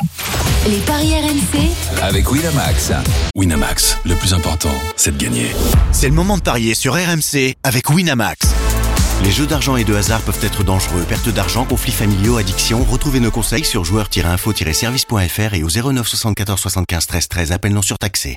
Les paris RMC.
Avec Winamax. Winamax, le plus important, c'est de gagner.
C'est le moment de parier sur RMC avec Winamax. Les jeux d'argent et de hasard peuvent être dangereux. Perte d'argent, conflits familiaux, addiction. Retrouvez nos conseils sur joueurs-info-service.fr et au 09 74 75 13 13. Appel non surtaxé.